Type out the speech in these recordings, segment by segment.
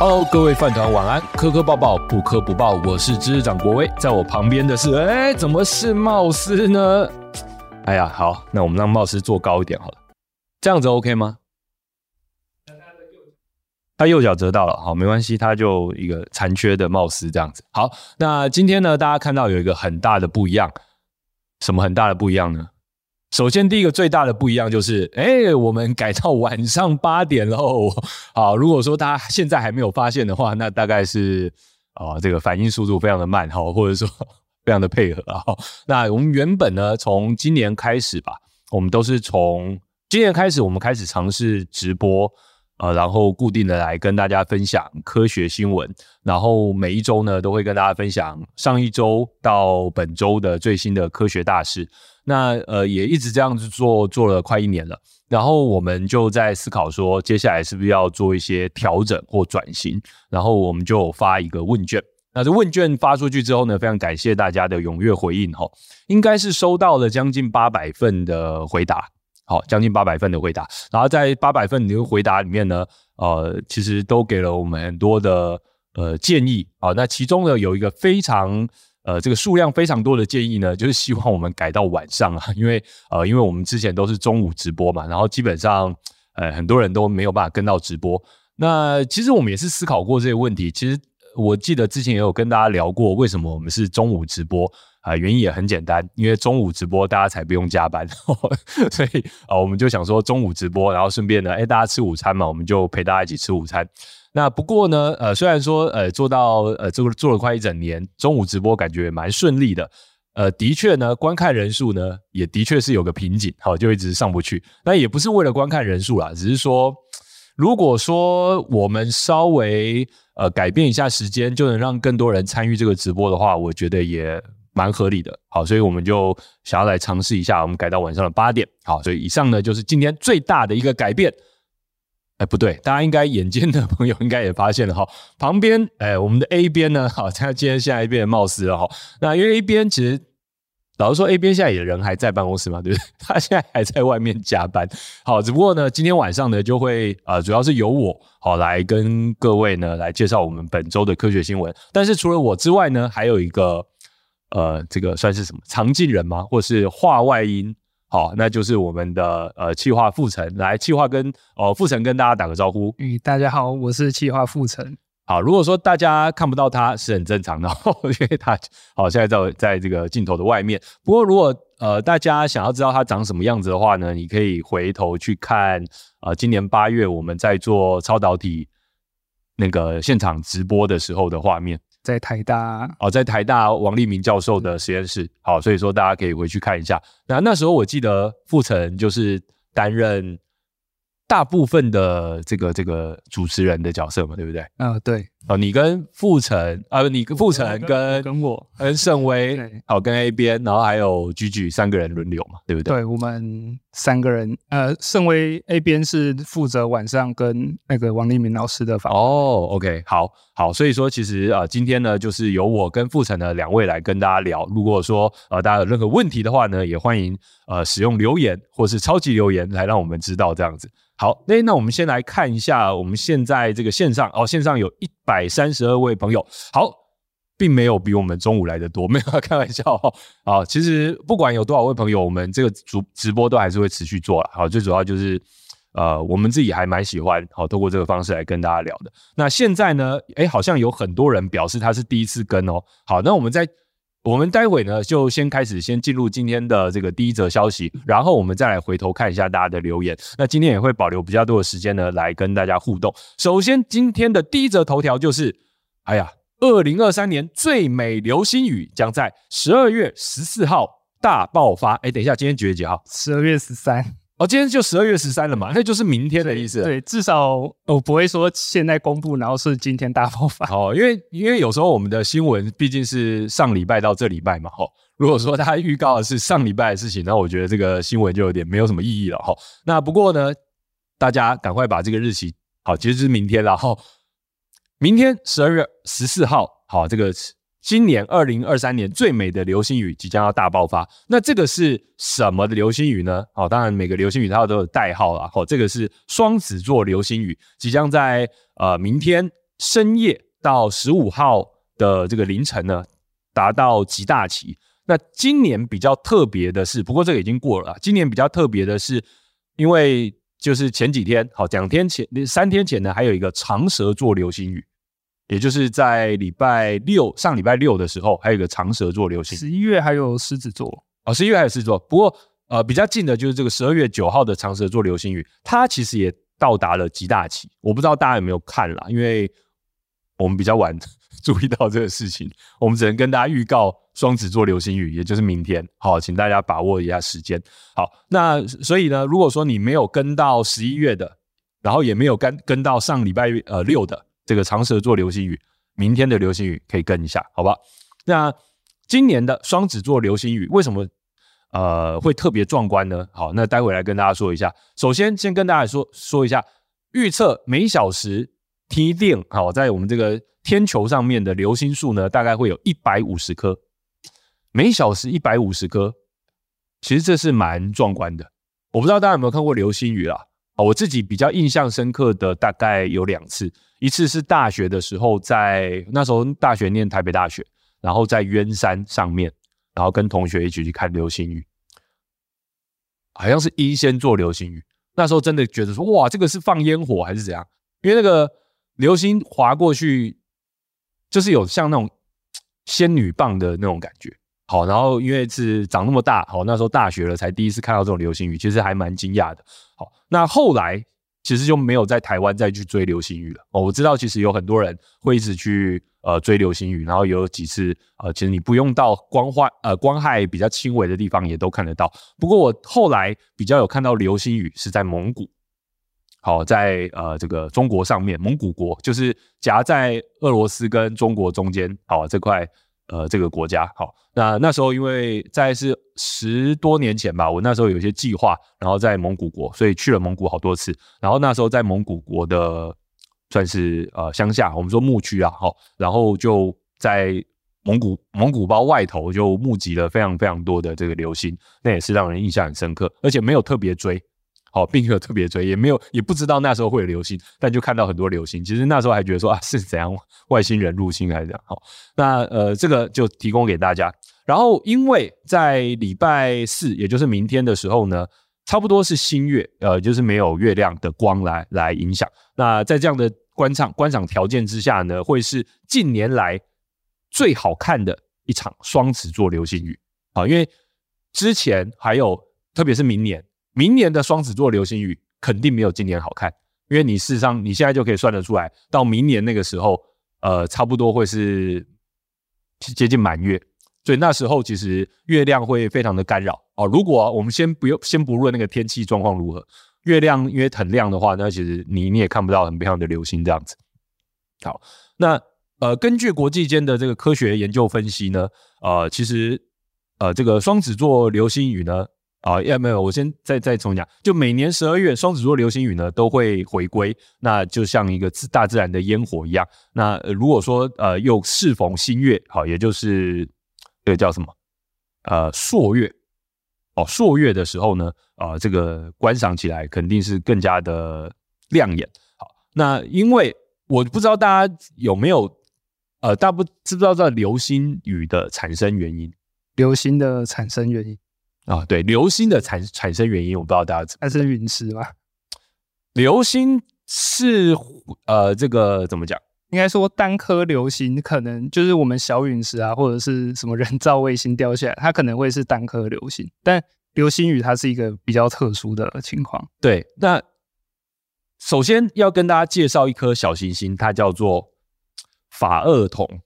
Hello，各位饭团晚安，磕磕抱抱不磕不抱，我是知识长国威，在我旁边的是，哎，怎么是貌斯呢？哎呀，好，那我们让貌斯坐高一点好了，这样子 OK 吗？他右脚折到了，好，没关系，他就一个残缺的貌斯这样子。好，那今天呢，大家看到有一个很大的不一样，什么很大的不一样呢？首先，第一个最大的不一样就是，哎、我们改到晚上八点喽。好，如果说大家现在还没有发现的话，那大概是啊、这个反应速度非常的慢哈，或者说 非常的配合啊。那我们原本呢，从今年开始吧，我们都是从今年开始，我们开始尝试直播。呃，然后固定的来跟大家分享科学新闻，然后每一周呢都会跟大家分享上一周到本周的最新的科学大事。那呃也一直这样子做，做了快一年了。然后我们就在思考说，接下来是不是要做一些调整或转型？然后我们就发一个问卷。那这问卷发出去之后呢，非常感谢大家的踊跃回应哈，应该是收到了将近八百份的回答。好，将近八百份的回答，然后在八百份的回答里面呢，呃，其实都给了我们很多的呃建议啊。那其中呢，有一个非常呃这个数量非常多的建议呢，就是希望我们改到晚上啊，因为呃，因为我们之前都是中午直播嘛，然后基本上呃很多人都没有办法跟到直播。那其实我们也是思考过这个问题，其实我记得之前也有跟大家聊过，为什么我们是中午直播。啊，原因也很简单，因为中午直播大家才不用加班，所以啊，我们就想说中午直播，然后顺便呢，哎，大家吃午餐嘛，我们就陪大家一起吃午餐。那不过呢，呃，虽然说呃做到呃这个做了快一整年，中午直播感觉蛮顺利的，呃，的确呢，观看人数呢也的确是有个瓶颈，好，就一直上不去。那也不是为了观看人数啦，只是说，如果说我们稍微呃改变一下时间，就能让更多人参与这个直播的话，我觉得也。蛮合理的，好，所以我们就想要来尝试一下，我们改到晚上的八点，好，所以以上呢就是今天最大的一个改变。哎，不对，大家应该眼尖的朋友应该也发现了哈，旁边哎，我们的 A 边呢，好，他今天现在变貌斯了哈。那因为 A 边其实老实说，A 边现在也人还在办公室嘛，对不对？他现在还在外面加班，好，只不过呢，今天晚上呢就会啊、主要是由我好来跟各位呢来介绍我们本周的科学新闻。但是除了我之外呢，还有一个。呃，这个算是什么常进人吗？或是话外音？好，那就是我们的呃气化傅成来气化跟哦傅成跟大家打个招呼。嗯，大家好，我是气化傅成。好，如果说大家看不到他是很正常的，因为他好现在在在这个镜头的外面。不过如果呃大家想要知道他长什么样子的话呢，你可以回头去看呃今年八月我们在做超导体那个现场直播的时候的画面。在台大哦，在台大王立明教授的实验室，好，所以说大家可以回去看一下。那那时候我记得傅成就是担任。大部分的这个这个主持人的角色嘛，对不对？啊、呃，对。哦，你跟傅成啊，你跟傅成跟跟我跟盛威，好，跟 A 边，然后还有 GG 三个人轮流嘛，对不对？对，我们三个人，呃，盛威 A 边是负责晚上跟那个王立明老师的访谈。哦，OK，好，好，所以说其实啊、呃，今天呢，就是由我跟傅成的两位来跟大家聊。如果说呃大家有任何问题的话呢，也欢迎呃使用留言或是超级留言来让我们知道这样子。好，那那我们先来看一下，我们现在这个线上哦，线上有一百三十二位朋友。好，并没有比我们中午来的多，没有开玩笑哈。啊，其实不管有多少位朋友，我们这个主直播都还是会持续做了。好，最主要就是呃，我们自己还蛮喜欢好，透过这个方式来跟大家聊的。那现在呢，哎，好像有很多人表示他是第一次跟哦。好，那我们在。我们待会呢，就先开始，先进入今天的这个第一则消息，然后我们再来回头看一下大家的留言。那今天也会保留比较多的时间呢，来跟大家互动。首先，今天的第一则头条就是，哎呀，二零二三年最美流星雨将在十二月十四号大爆发。哎，等一下，今天几月几号？十二月十三。哦，今天就十二月十三了嘛，那就是明天的意思。对，至少我不会说现在公布，然后是今天大爆发。哦，因为因为有时候我们的新闻毕竟是上礼拜到这礼拜嘛，哈。如果说他预告的是上礼拜的事情，那我觉得这个新闻就有点没有什么意义了，哈。那不过呢，大家赶快把这个日期，好，其实是明天了，哈。明天十二月十四号，好，这个。今年二零二三年最美的流星雨即将要大爆发，那这个是什么的流星雨呢？哦，当然每个流星雨它都有代号啦。哦，这个是双子座流星雨，即将在呃明天深夜到十五号的这个凌晨呢，达到极大期。那今年比较特别的是，不过这个已经过了。今年比较特别的是，因为就是前几天，好，两天前、三天前呢，还有一个长蛇座流星雨，也就是在礼拜六，上礼拜六的时候，还有一个长蛇座流星雨。十一月还有狮子座哦，十一月还有狮子座。不过呃，比较近的就是这个十二月九号的长蛇座流星雨，它其实也到达了极大期。我不知道大家有没有看啦，因为我们比较晚 注意到这个事情，我们只能跟大家预告。双子座流星雨，也就是明天，好，请大家把握一下时间。好，那所以呢，如果说你没有跟到十一月的，然后也没有跟跟到上礼拜呃六的这个长蛇座流星雨，明天的流星雨可以跟一下，好吧？那今年的双子座流星雨为什么呃会特别壮观呢？好，那待会来跟大家说一下。首先，先跟大家说说一下预测每小时提定好，在我们这个天球上面的流星数呢，大概会有一百五十颗。每小时一百五十颗，其实这是蛮壮观的。我不知道大家有没有看过流星雨啦？我自己比较印象深刻的大概有两次，一次是大学的时候在，那时候大学念台北大学，然后在鸢山上面，然后跟同学一起去看流星雨，好像是英仙座流星雨。那时候真的觉得说，哇，这个是放烟火还是怎样？因为那个流星划过去，就是有像那种仙女棒的那种感觉。好，然后因为是长那么大，好，那时候大学了才第一次看到这种流星雨，其实还蛮惊讶的。好，那后来其实就没有在台湾再去追流星雨了。哦，我知道其实有很多人会一直去呃追流星雨，然后有几次呃，其实你不用到光化呃光害比较轻微的地方也都看得到。不过我后来比较有看到流星雨是在蒙古，好，在呃这个中国上面，蒙古国就是夹在俄罗斯跟中国中间，好这块。呃，这个国家好，那那时候因为在是十多年前吧，我那时候有一些计划，然后在蒙古国，所以去了蒙古好多次。然后那时候在蒙古国的算是呃乡下，我们说牧区啊，好，然后就在蒙古蒙古包外头就募集了非常非常多的这个流星，那也是让人印象很深刻，而且没有特别追。好，并没有特别追，也没有，也不知道那时候会有流星，但就看到很多流星。其实那时候还觉得说啊，是怎样外星人入侵还是怎样？好，那呃，这个就提供给大家。然后，因为在礼拜四，也就是明天的时候呢，差不多是新月，呃，就是没有月亮的光来来影响。那在这样的观赏观赏条件之下呢，会是近年来最好看的一场双子座流星雨。好，因为之前还有，特别是明年。明年的双子座流星雨肯定没有今年好看，因为你事实上你现在就可以算得出来，到明年那个时候，呃，差不多会是接近满月，所以那时候其实月亮会非常的干扰哦。如果我们先不用先不论那个天气状况如何，月亮因为很亮的话，那其实你你也看不到很漂亮的流星这样子。好，那呃，根据国际间的这个科学研究分析呢，呃，其实呃，这个双子座流星雨呢。啊，也没有，我先再再重讲，就每年十二月双子座流星雨呢都会回归，那就像一个自大自然的烟火一样。那、呃、如果说呃又适逢新月，好，也就是这个叫什么呃朔月哦，朔月的时候呢，啊、呃，这个观赏起来肯定是更加的亮眼。好，那因为我不知道大家有没有呃，大不知不知道这流星雨的产生原因？流星的产生原因。啊，对，流星的产产生原因，我不知道大家知道。它是陨石吗？流星是呃，这个怎么讲？应该说单颗流星可能就是我们小陨石啊，或者是什么人造卫星掉下来，它可能会是单颗流星。但流星雨它是一个比较特殊的情况。对，那首先要跟大家介绍一颗小行星，它叫做法厄同，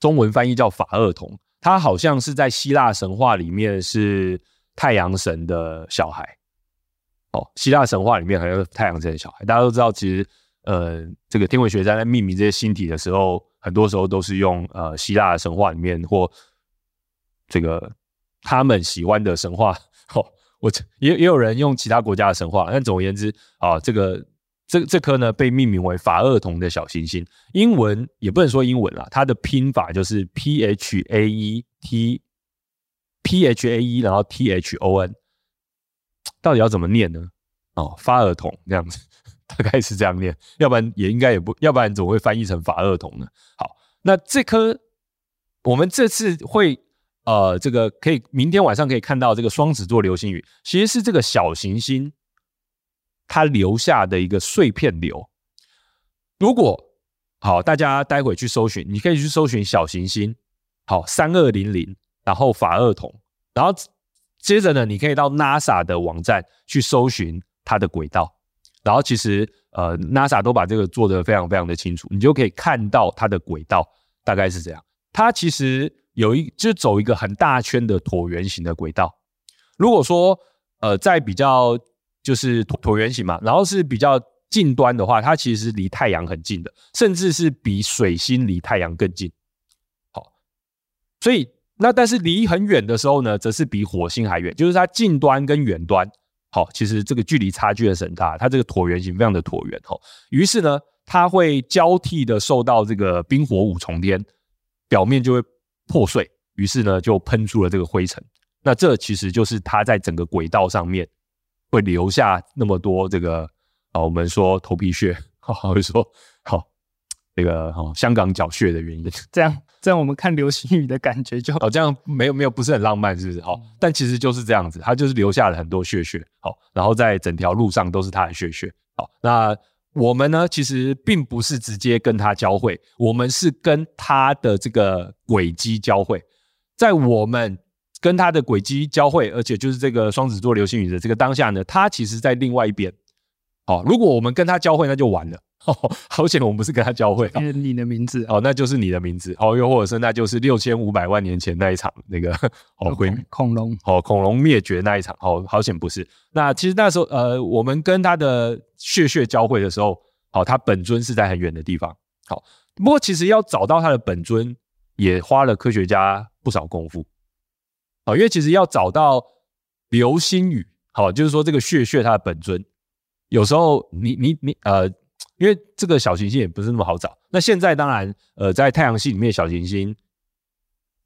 中文翻译叫法厄同。他好像是在希腊神话里面是太阳神的小孩，哦，希腊神话里面好像是太阳神的小孩。大家都知道，其实呃，这个天文学家在命名这些星体的时候，很多时候都是用呃希腊神话里面或这个他们喜欢的神话。哦，我也也有人用其他国家的神话，但总而言之啊，这个。这这颗呢被命名为法厄同的小行星，英文也不能说英文啦，它的拼法就是 P H A E T P H A E，然后 T H O N，到底要怎么念呢？哦，法厄同这样子，大概是这样念，要不然也应该也不，要不然怎么会翻译成法厄同呢？好，那这颗我们这次会呃，这个可以明天晚上可以看到这个双子座流星雨，其实是这个小行星它留下的一个碎片流。如果好，大家待会去搜寻，你可以去搜寻小行星，好，三二零零，然后法厄同，然后接着呢，你可以到 NASA 的网站去搜寻它的轨道。然后其实，呃，NASA 都把这个做得非常非常的清楚，你就可以看到它的轨道大概是这样。它其实有一，就走一个很大圈的椭圆形的轨道。如果说，呃，在比较就是椭椭圆形嘛，然后是比较近端的话，它其实离太阳很近的，甚至是比水星离太阳更近。好，所以那但是离很远的时候呢，则是比火星还远，就是它近端跟远端。好，其实这个距离差距是很大，它这个椭圆形非常的椭圆哈。于是呢，它会交替的受到这个冰火五重天，表面就会破碎，于是呢就喷出了这个灰尘。那这其实就是它在整个轨道上面会留下那么多这个啊，我们说头皮屑，好，会说好。这个哦，香港脚屑的原因，这样这样我们看流星雨的感觉就哦，这样没有没有不是很浪漫，是不是？好，但其实就是这样子，它就是留下了很多屑屑，好，然后在整条路上都是它的屑屑，好，那我们呢，其实并不是直接跟它交汇，我们是跟它的这个轨迹交汇，在我们跟它的轨迹交汇，而且就是这个双子座流星雨的这个当下呢，它其实在另外一边，好，如果我们跟它交汇，那就完了。哦，好险，我们不是跟他交汇。你的名字哦，那就是你的名字。哦，又或者是那就是六千五百万年前那一场那个哦，恐恐龙哦，恐龙灭绝那一场。哦，好险不是。那其实那时候呃，我们跟他的血血交汇的时候，好，他本尊是在很远的地方。好，不过其实要找到他的本尊，也花了科学家不少功夫。好，因为其实要找到流星雨，好，就是说这个血血它的本尊，有时候你你你呃。因为这个小行星也不是那么好找。那现在当然，呃，在太阳系里面小行星，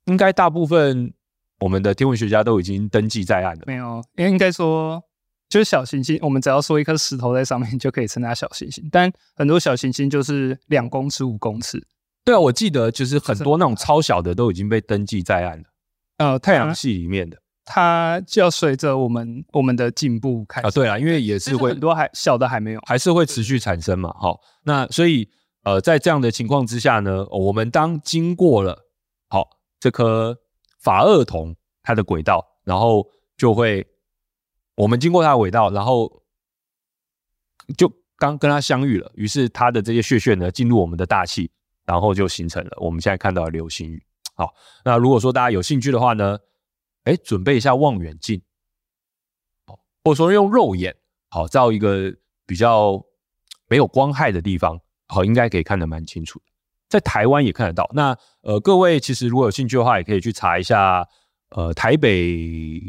应该大部分我们的天文学家都已经登记在案了。没有，因为应该说，就是小行星，我们只要说一颗石头在上面就可以称它小行星。但很多小行星就是两公尺、五公尺。对啊，我记得就是很多那种超小的都已经被登记在案了。呃，太阳系里面的。它就要随着我们我们的进步开始啊，对啊，因为也是会很多还小的还没有，还是会持续产生嘛。好，那所以呃，在这样的情况之下呢，我们当经过了好这颗法厄同它的轨道，然后就会我们经过它的轨道，然后就刚跟它相遇了，于是它的这些血屑呢进入我们的大气，然后就形成了我们现在看到的流星雨。好，那如果说大家有兴趣的话呢，哎，准备一下望远镜，或者说用肉眼，好，照一个比较没有光害的地方，好，应该可以看得蛮清楚的。在台湾也看得到。那呃，各位其实如果有兴趣的话，也可以去查一下，呃，台北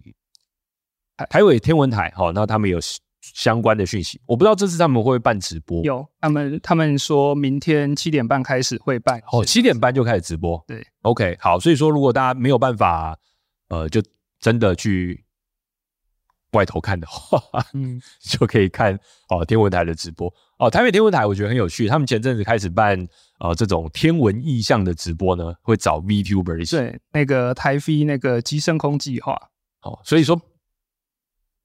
台北天文台，好，那他们有相关的讯息。我不知道这次他们会不会办直播？有，他们他们说明天七点半开始会办。哦，七点半就开始直播。对，OK，好。所以说，如果大家没有办法。呃，就真的去外头看的话，嗯，就可以看哦天文台的直播哦。台北天文台我觉得很有趣，他们前阵子开始办呃这种天文意象的直播呢，会找 VTuber 一起。对，那个台飞那个机升空计划。哦，所以说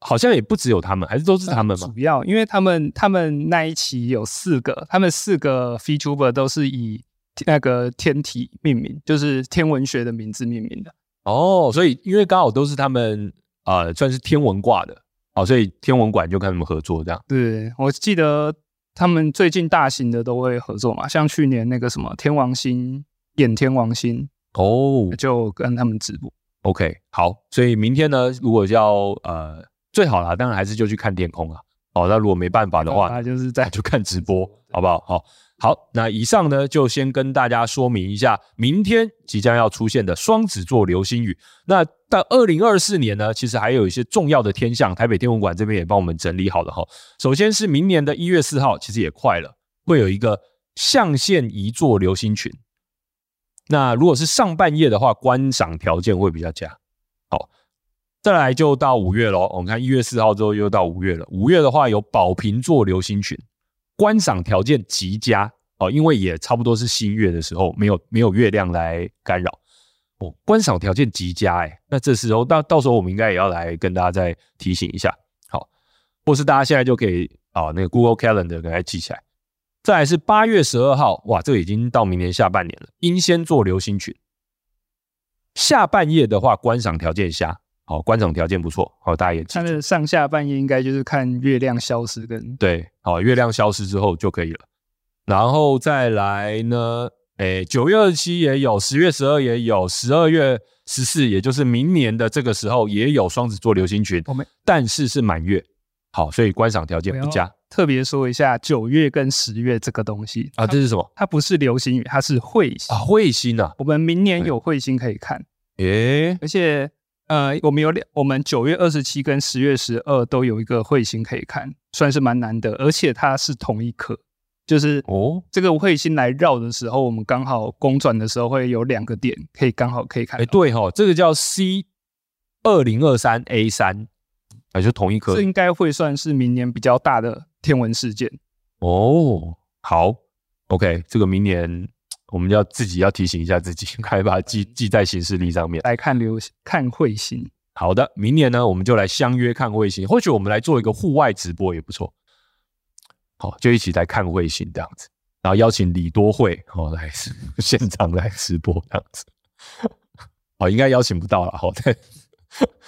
好像也不只有他们，还是都是他们吗？主要因为他们他们那一期有四个，他们四个 VTuber 都是以那个天体命名，就是天文学的名字命名的。哦，所以因为刚好都是他们啊、呃，算是天文挂的，哦，所以天文馆就跟他们合作这样。对，我记得他们最近大型的都会合作嘛，像去年那个什么天王星演天王星哦，就跟他们直播。OK，好，所以明天呢，如果要呃最好啦，当然还是就去看天空啊。哦，那如果没办法的话，那就是再就看直播，好不好？好。好，那以上呢，就先跟大家说明一下，明天即将要出现的双子座流星雨。那到二零二四年呢，其实还有一些重要的天象，台北天文馆这边也帮我们整理好了哈。首先是明年的一月四号，其实也快了，会有一个象限一座流星群。那如果是上半夜的话，观赏条件会比较佳。好，再来就到五月喽。我们看一月四号之后又到五月了，五月的话有宝瓶座流星群。观赏条件极佳哦，因为也差不多是新月的时候，没有没有月亮来干扰哦，观赏条件极佳哎，那这时候到到时候我们应该也要来跟大家再提醒一下，好，或是大家现在就可以啊、那个 Google Calendar 给它记起来。再来是八月十二号，哇，这个已经到明年下半年了，英仙座流星群。下半夜的话，观赏条件下。好，观赏条件不错。好，大家也记得。它的上下半夜应该就是看月亮消失跟对，好，月亮消失之后就可以了。然后再来呢，诶，九月二十七也有，十月十二也有，十二月十四，也就是明年的这个时候也有双子座流星群。我们但是是满月。好，所以观赏条件不佳。特别说一下九月跟十月这个东西啊，这是什么？它不是流星雨，它是彗星啊，彗星啊。我们明年有彗星可以看。诶，而且。呃，我们有两，我们九月二十七跟十月十二都有一个彗星可以看，算是蛮难得，而且它是同一颗，就是哦，这个彗星来绕的时候，我们刚好公转的时候会有两个点可以刚好可以看。哎，对哈、哦，这个叫 C 二零二三 A 三，啊，就同一颗，这应该会算是明年比较大的天文事件。哦，好，OK，这个明年。我们要自己要提醒一下自己，快把它记记在行事历上面。来看流星，看彗星。好的，明年呢，我们就来相约看彗星。或许我们来做一个户外直播也不错。好，就一起来看彗星这样子，然后邀请李多慧哦来 现场来直播这样子。好，应该邀请不到了。好，对，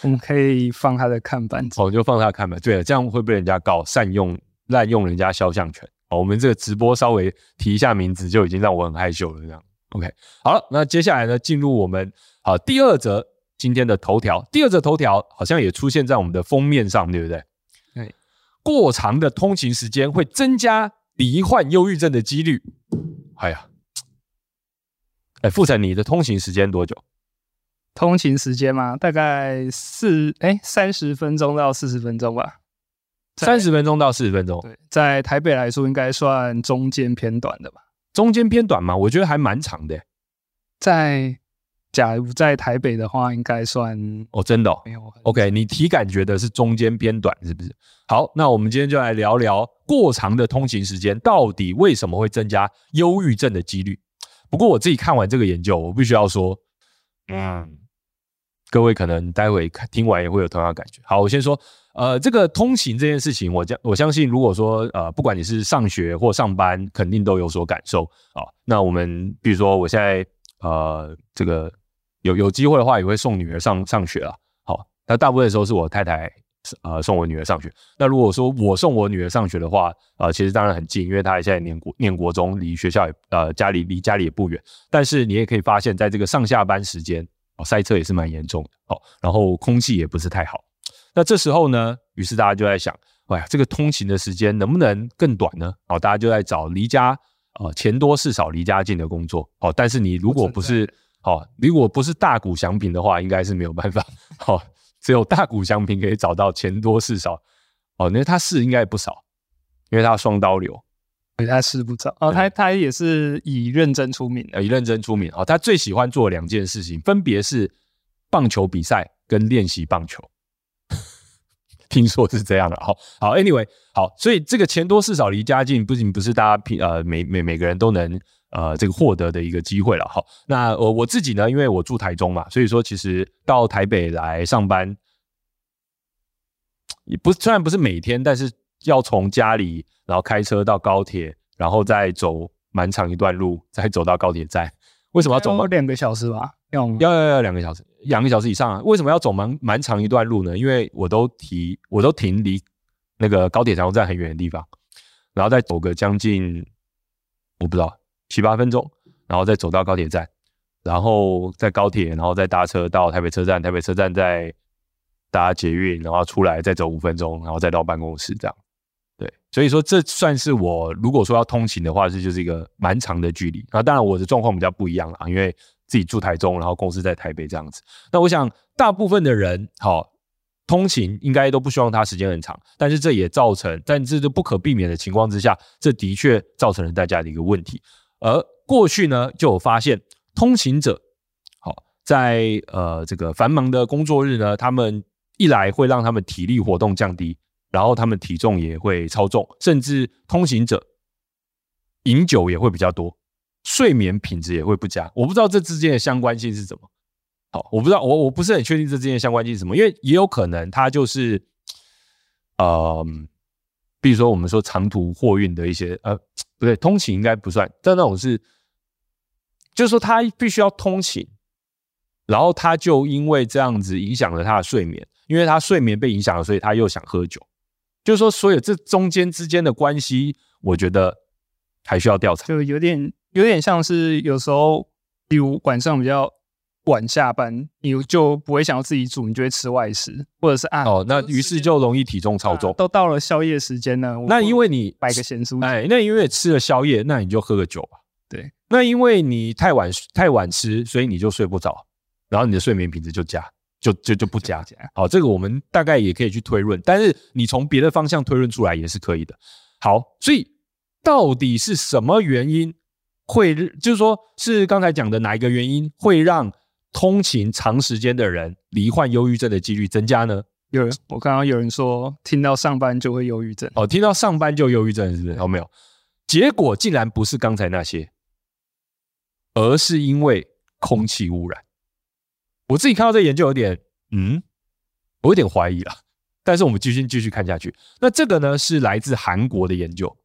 我们可以放他的看板。哦，就放他的看板。对了，这样会被人家告善用滥用人家肖像权。我们这个直播稍微提一下名字就已经让我很害羞了，这样 OK。好了，那接下来呢，进入我们好第二则今天的头条。第二则头条好像也出现在我们的封面上，对不对？对。过长的通勤时间会增加罹患忧郁症的几率。哎呀，哎，富城，你的通勤时间多久？通勤时间吗？大概四哎三十分钟到四十分钟吧。三十分钟到四十分钟，对，在台北来说应该算中间偏短的吧？中间偏短吗？我觉得还蛮长的。在假如在台北的话，应该算哦，真的哦，没有。OK，你体感觉的是中间偏短，是不是？好，那我们今天就来聊聊过长的通勤时间到底为什么会增加忧郁症的几率。不过我自己看完这个研究，我必须要说，嗯，各位可能待会看听完也会有同样的感觉。好，我先说。呃，这个通勤这件事情，我将我相信，如果说呃，不管你是上学或上班，肯定都有所感受啊。那我们比如说，我现在呃，这个有有机会的话，也会送女儿上上学啊。好，那大部分的时候是我太太呃送我女儿上学。那如果说我送我女儿上学的话，呃，其实当然很近，因为她现在念国念国中，离学校也呃家里离家里也不远。但是你也可以发现，在这个上下班时间，哦，塞车也是蛮严重的哦，然后空气也不是太好。那这时候呢，于是大家就在想，哎呀，这个通勤的时间能不能更短呢？哦，大家就在找离家呃钱多事少离家近的工作。哦，但是你如果不是哦，如果不是大谷翔平的话，应该是没有办法。哦，只有大谷翔平可以找到钱多事少。哦，那他事应该也不少，因为他双刀流，对，他事不少。哦，他他也是以认真出名，呃，以认真出名。哦，他最喜欢做两件事情，分别是棒球比赛跟练习棒球。听说是这样的，好好，Anyway，好，所以这个钱多事少离家近，不仅不是大家平呃每每每个人都能呃这个获得的一个机会了，好，那我我自己呢，因为我住台中嘛，所以说其实到台北来上班，也不虽然不是每天，但是要从家里然后开车到高铁，然后再走蛮长一段路，再走到高铁站，为什么要走？两个小时吧？要要要要两个小时，两个小时以上啊！为什么要走蛮蛮长一段路呢？因为我都提，我都停离那个高铁站很远的地方，然后再走个将近我不知道七八分钟，然后再走到高铁站，然后在高铁，然后再搭车到台北车站，台北车站再搭捷运，然后出来再走五分钟，然后再到办公室这样。对，所以说这算是我如果说要通勤的话，这就是一个蛮长的距离。那当然我的状况比较不一样啊，因为。自己住台中，然后公司在台北这样子。那我想，大部分的人，好通勤应该都不希望他时间很长，但是这也造成，但这就不可避免的情况之下，这的确造成了大家的一个问题。而过去呢，就有发现，通勤者，好在呃这个繁忙的工作日呢，他们一来会让他们体力活动降低，然后他们体重也会超重，甚至通勤者饮酒也会比较多，睡眠品质也会不佳。我不知道这之间的相关性是什么。好，我不知道，我我不是很确定这之间的相关性是什么，因为也有可能它就是，呃，比如说我们说长途货运的一些，呃，不对，通勤应该不算，但那种是，就是说他必须要通勤，然后他就因为这样子影响了他的睡眠，因为他睡眠被影响了，所以他又想喝酒，就是说，所以这中间之间的关系，我觉得还需要调查，就有点有点像是有时候，比如晚上比较。晚下班，你就不会想要自己煮，你就会吃外食，或者是啊，哦，那于是就容易体重超重。啊、都到了宵夜时间呢，那因为你摆个咸酥，哎，那因为吃了宵夜，那你就喝个酒吧。对，那因为你太晚太晚吃，所以你就睡不着，然后你的睡眠品质就加，就就就不加。好，这个我们大概也可以去推论，但是你从别的方向推论出来也是可以的。好，所以到底是什么原因会，就是说是刚才讲的哪一个原因会让？通勤长时间的人罹患忧郁症的几率增加呢？有人，我刚刚有人说听到上班就会忧郁症。哦，听到上班就忧郁症是不是？有、哦、没有？结果竟然不是刚才那些，而是因为空气污染。我自己看到这研究有点，嗯，我有点怀疑了。但是我们继续继续看下去。那这个呢是来自韩国的研究。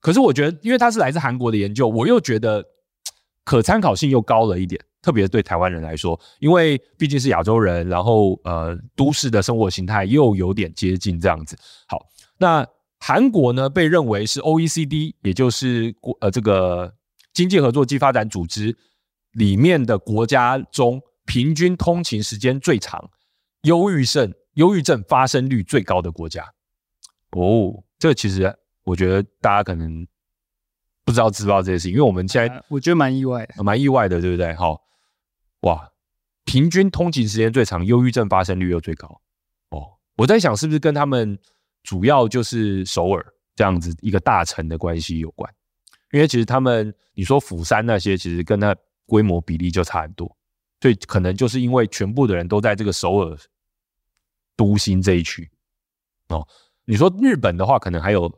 可是我觉得，因为它是来自韩国的研究，我又觉得 可参考性又高了一点。特别对台湾人来说，因为毕竟是亚洲人，然后呃，都市的生活形态又有点接近这样子。好，那韩国呢，被认为是 OECD，也就是国呃这个经济合作及发展组织里面的国家中，平均通勤时间最长、忧郁症忧郁症发生率最高的国家。哦，这其实我觉得大家可能不知道知不知道这些事情，因为我们现在我觉得蛮意外的，蛮意外的，对不对？好。哇，平均通勤时间最长，忧郁症发生率又最高哦。我在想，是不是跟他们主要就是首尔这样子一个大城的关系有关？因为其实他们，你说釜山那些，其实跟它规模比例就差很多，所以可能就是因为全部的人都在这个首尔都心这一区哦。你说日本的话，可能还有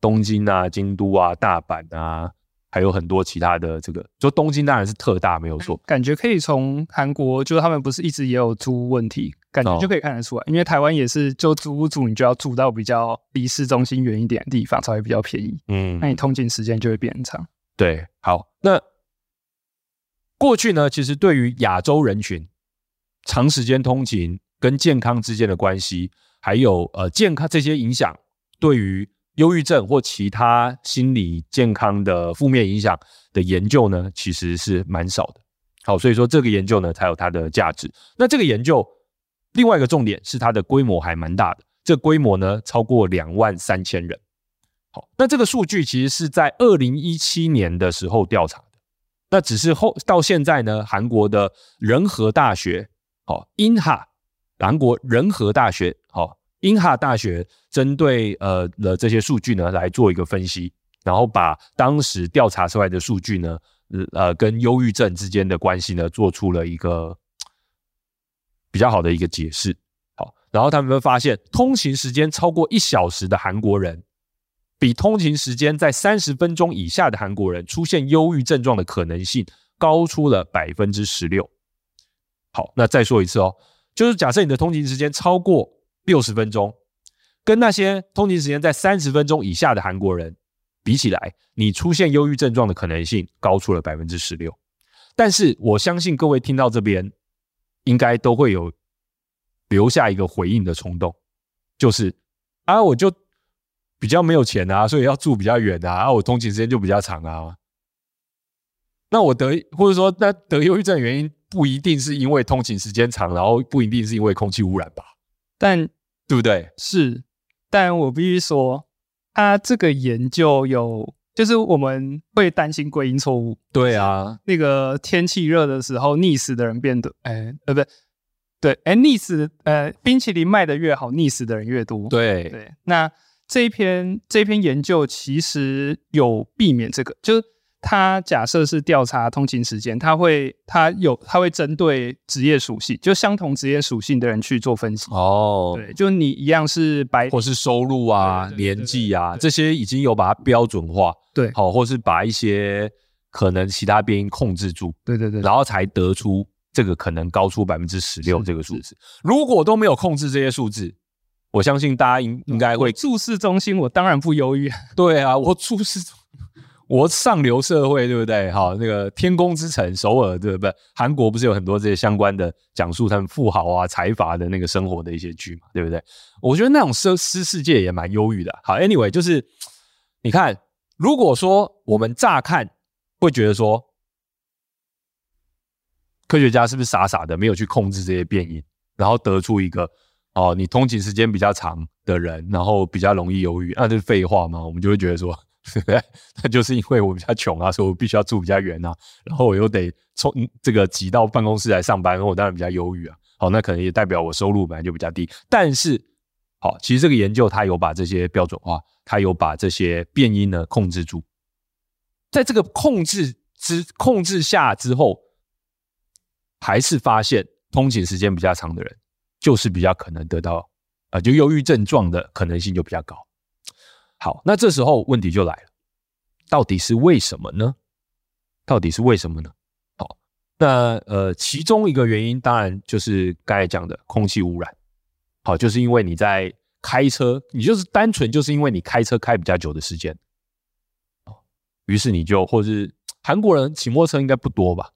东京啊、京都啊、大阪啊。还有很多其他的这个，就东京当然是特大没有错，感觉可以从韩国，就是他们不是一直也有租屋问题，感觉就可以看得出来，因为台湾也是，就租屋住你就要住到比较离市中心远一点的地方才会比较便宜，嗯，那你通勤时间就会变长。对，好，那过去呢，其实对于亚洲人群长时间通勤跟健康之间的关系，还有呃健康这些影响，对于忧郁症或其他心理健康的负面影响的研究呢，其实是蛮少的。好，所以说这个研究呢才有它的价值。那这个研究另外一个重点是它的规模还蛮大的，这规模呢超过两万三千人。好，那这个数据其实是在二零一七年的时候调查的，那只是后到现在呢，韩国的仁和大学，好，英哈，韩国仁和大学，好。英哈大学针对呃了这些数据呢来做一个分析，然后把当时调查出来的数据呢，呃跟忧郁症之间的关系呢做出了一个比较好的一个解释。好，然后他们会发现，通勤时间超过一小时的韩国人，比通勤时间在三十分钟以下的韩国人出现忧郁症状的可能性高出了百分之十六。好，那再说一次哦，就是假设你的通勤时间超过。六十分钟，跟那些通勤时间在三十分钟以下的韩国人比起来，你出现忧郁症状的可能性高出了百分之十六。但是我相信各位听到这边，应该都会有留下一个回应的冲动，就是啊，我就比较没有钱啊，所以要住比较远啊，啊，我通勤时间就比较长啊。那我得或者说，那得忧郁症的原因不一定是因为通勤时间长，然后不一定是因为空气污染吧？但对不对？是，但我必须说，他这个研究有，就是我们会担心归因错误。对啊，那个天气热的时候，溺死的人变多，哎，呃，不对，对，哎，溺死，呃，冰淇淋卖的越好，溺死的人越多。对对，那这一篇这一篇研究其实有避免这个，就是。他假设是调查通勤时间，他会他有他会针对职业属性，就相同职业属性的人去做分析。哦，对，就你一样是白，或是收入啊、年纪啊这些已经有把它标准化。对，好，或是把一些可能其他变因控制住，对对对，然后才得出这个可能高出百分之十六这个数字。如果都没有控制这些数字，我相信大家应应该会注视中心，我当然不犹豫。对啊，我注视。我上流社会，对不对？好，那个天空之城首尔，对不对？韩国不是有很多这些相关的讲述他们富豪啊、财阀的那个生活的一些剧嘛，对不对？我觉得那种奢诗世界也蛮忧郁的。好，anyway，就是你看，如果说我们乍看会觉得说，科学家是不是傻傻的没有去控制这些变异，然后得出一个哦，你通勤时间比较长的人，然后比较容易忧郁，那就是废话嘛？我们就会觉得说。对不对？那就是因为我比较穷啊，所以我必须要住比较远啊，然后我又得从这个挤到办公室来上班，然后我当然比较忧郁啊。好，那可能也代表我收入本来就比较低。但是，好，其实这个研究它有把这些标准化，它有把这些变因呢控制住。在这个控制之控制下之后，还是发现通勤时间比较长的人，就是比较可能得到啊、就忧郁症状的可能性就比较高。好，那这时候问题就来了，到底是为什么呢？到底是为什么呢？好，那呃，其中一个原因当然就是刚才讲的空气污染。好，就是因为你在开车，你就是单纯就是因为你开车开比较久的时间，于是你就或是韩国人骑摩托车应该不多吧？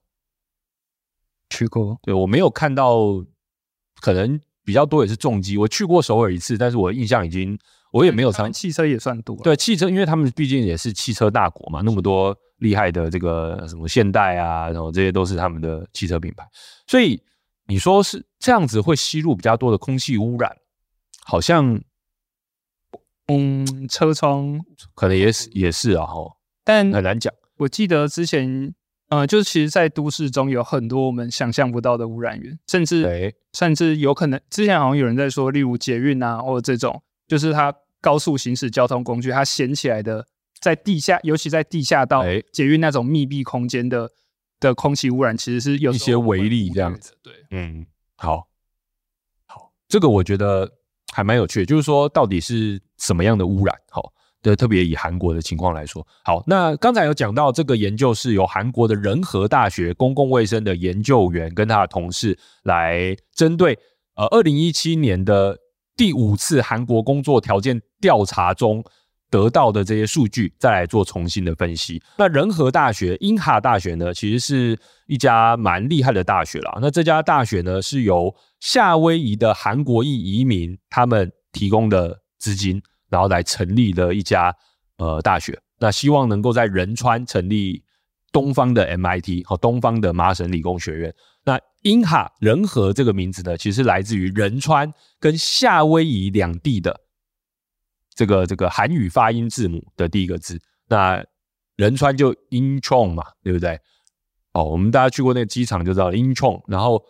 去过，对，我没有看到，可能比较多也是重机。我去过首尔一次，但是我印象已经。我也没有常汽车也算多，对汽车，因为他们毕竟也是汽车大国嘛，那么多厉害的这个什么现代啊，然后这些都是他们的汽车品牌，所以你说是这样子会吸入比较多的空气污染，好像嗯，车窗可能也是也是啊哈，但很难讲。我记得之前呃，就是其实，在都市中有很多我们想象不到的污染源，甚至甚至有可能之前好像有人在说，例如捷运啊，或者这种，就是它。高速行驶交通工具，它掀起来的，在地下，尤其在地下道捷运那种密闭空间的的空气污染，其实是有一些微粒这样子。对，嗯，好，好，这个我觉得还蛮有趣的，就是说到底是什么样的污染？好，对，特别以韩国的情况来说，好，那刚才有讲到这个研究是由韩国的仁和大学公共卫生的研究员跟他的同事来针对呃二零一七年的。第五次韩国工作条件调查中得到的这些数据，再来做重新的分析。那仁和大学、英哈大学呢，其实是一家蛮厉害的大学啦。那这家大学呢，是由夏威夷的韩国裔移民他们提供的资金，然后来成立了一家呃大学。那希望能够在仁川成立东方的 MIT 和东方的麻省理工学院。那英哈仁和这个名字呢，其实来自于仁川跟夏威夷两地的这个这个韩语发音字母的第一个字。那仁川就 Incheon 嘛，对不对？哦，我们大家去过那个机场就知道 Incheon。然后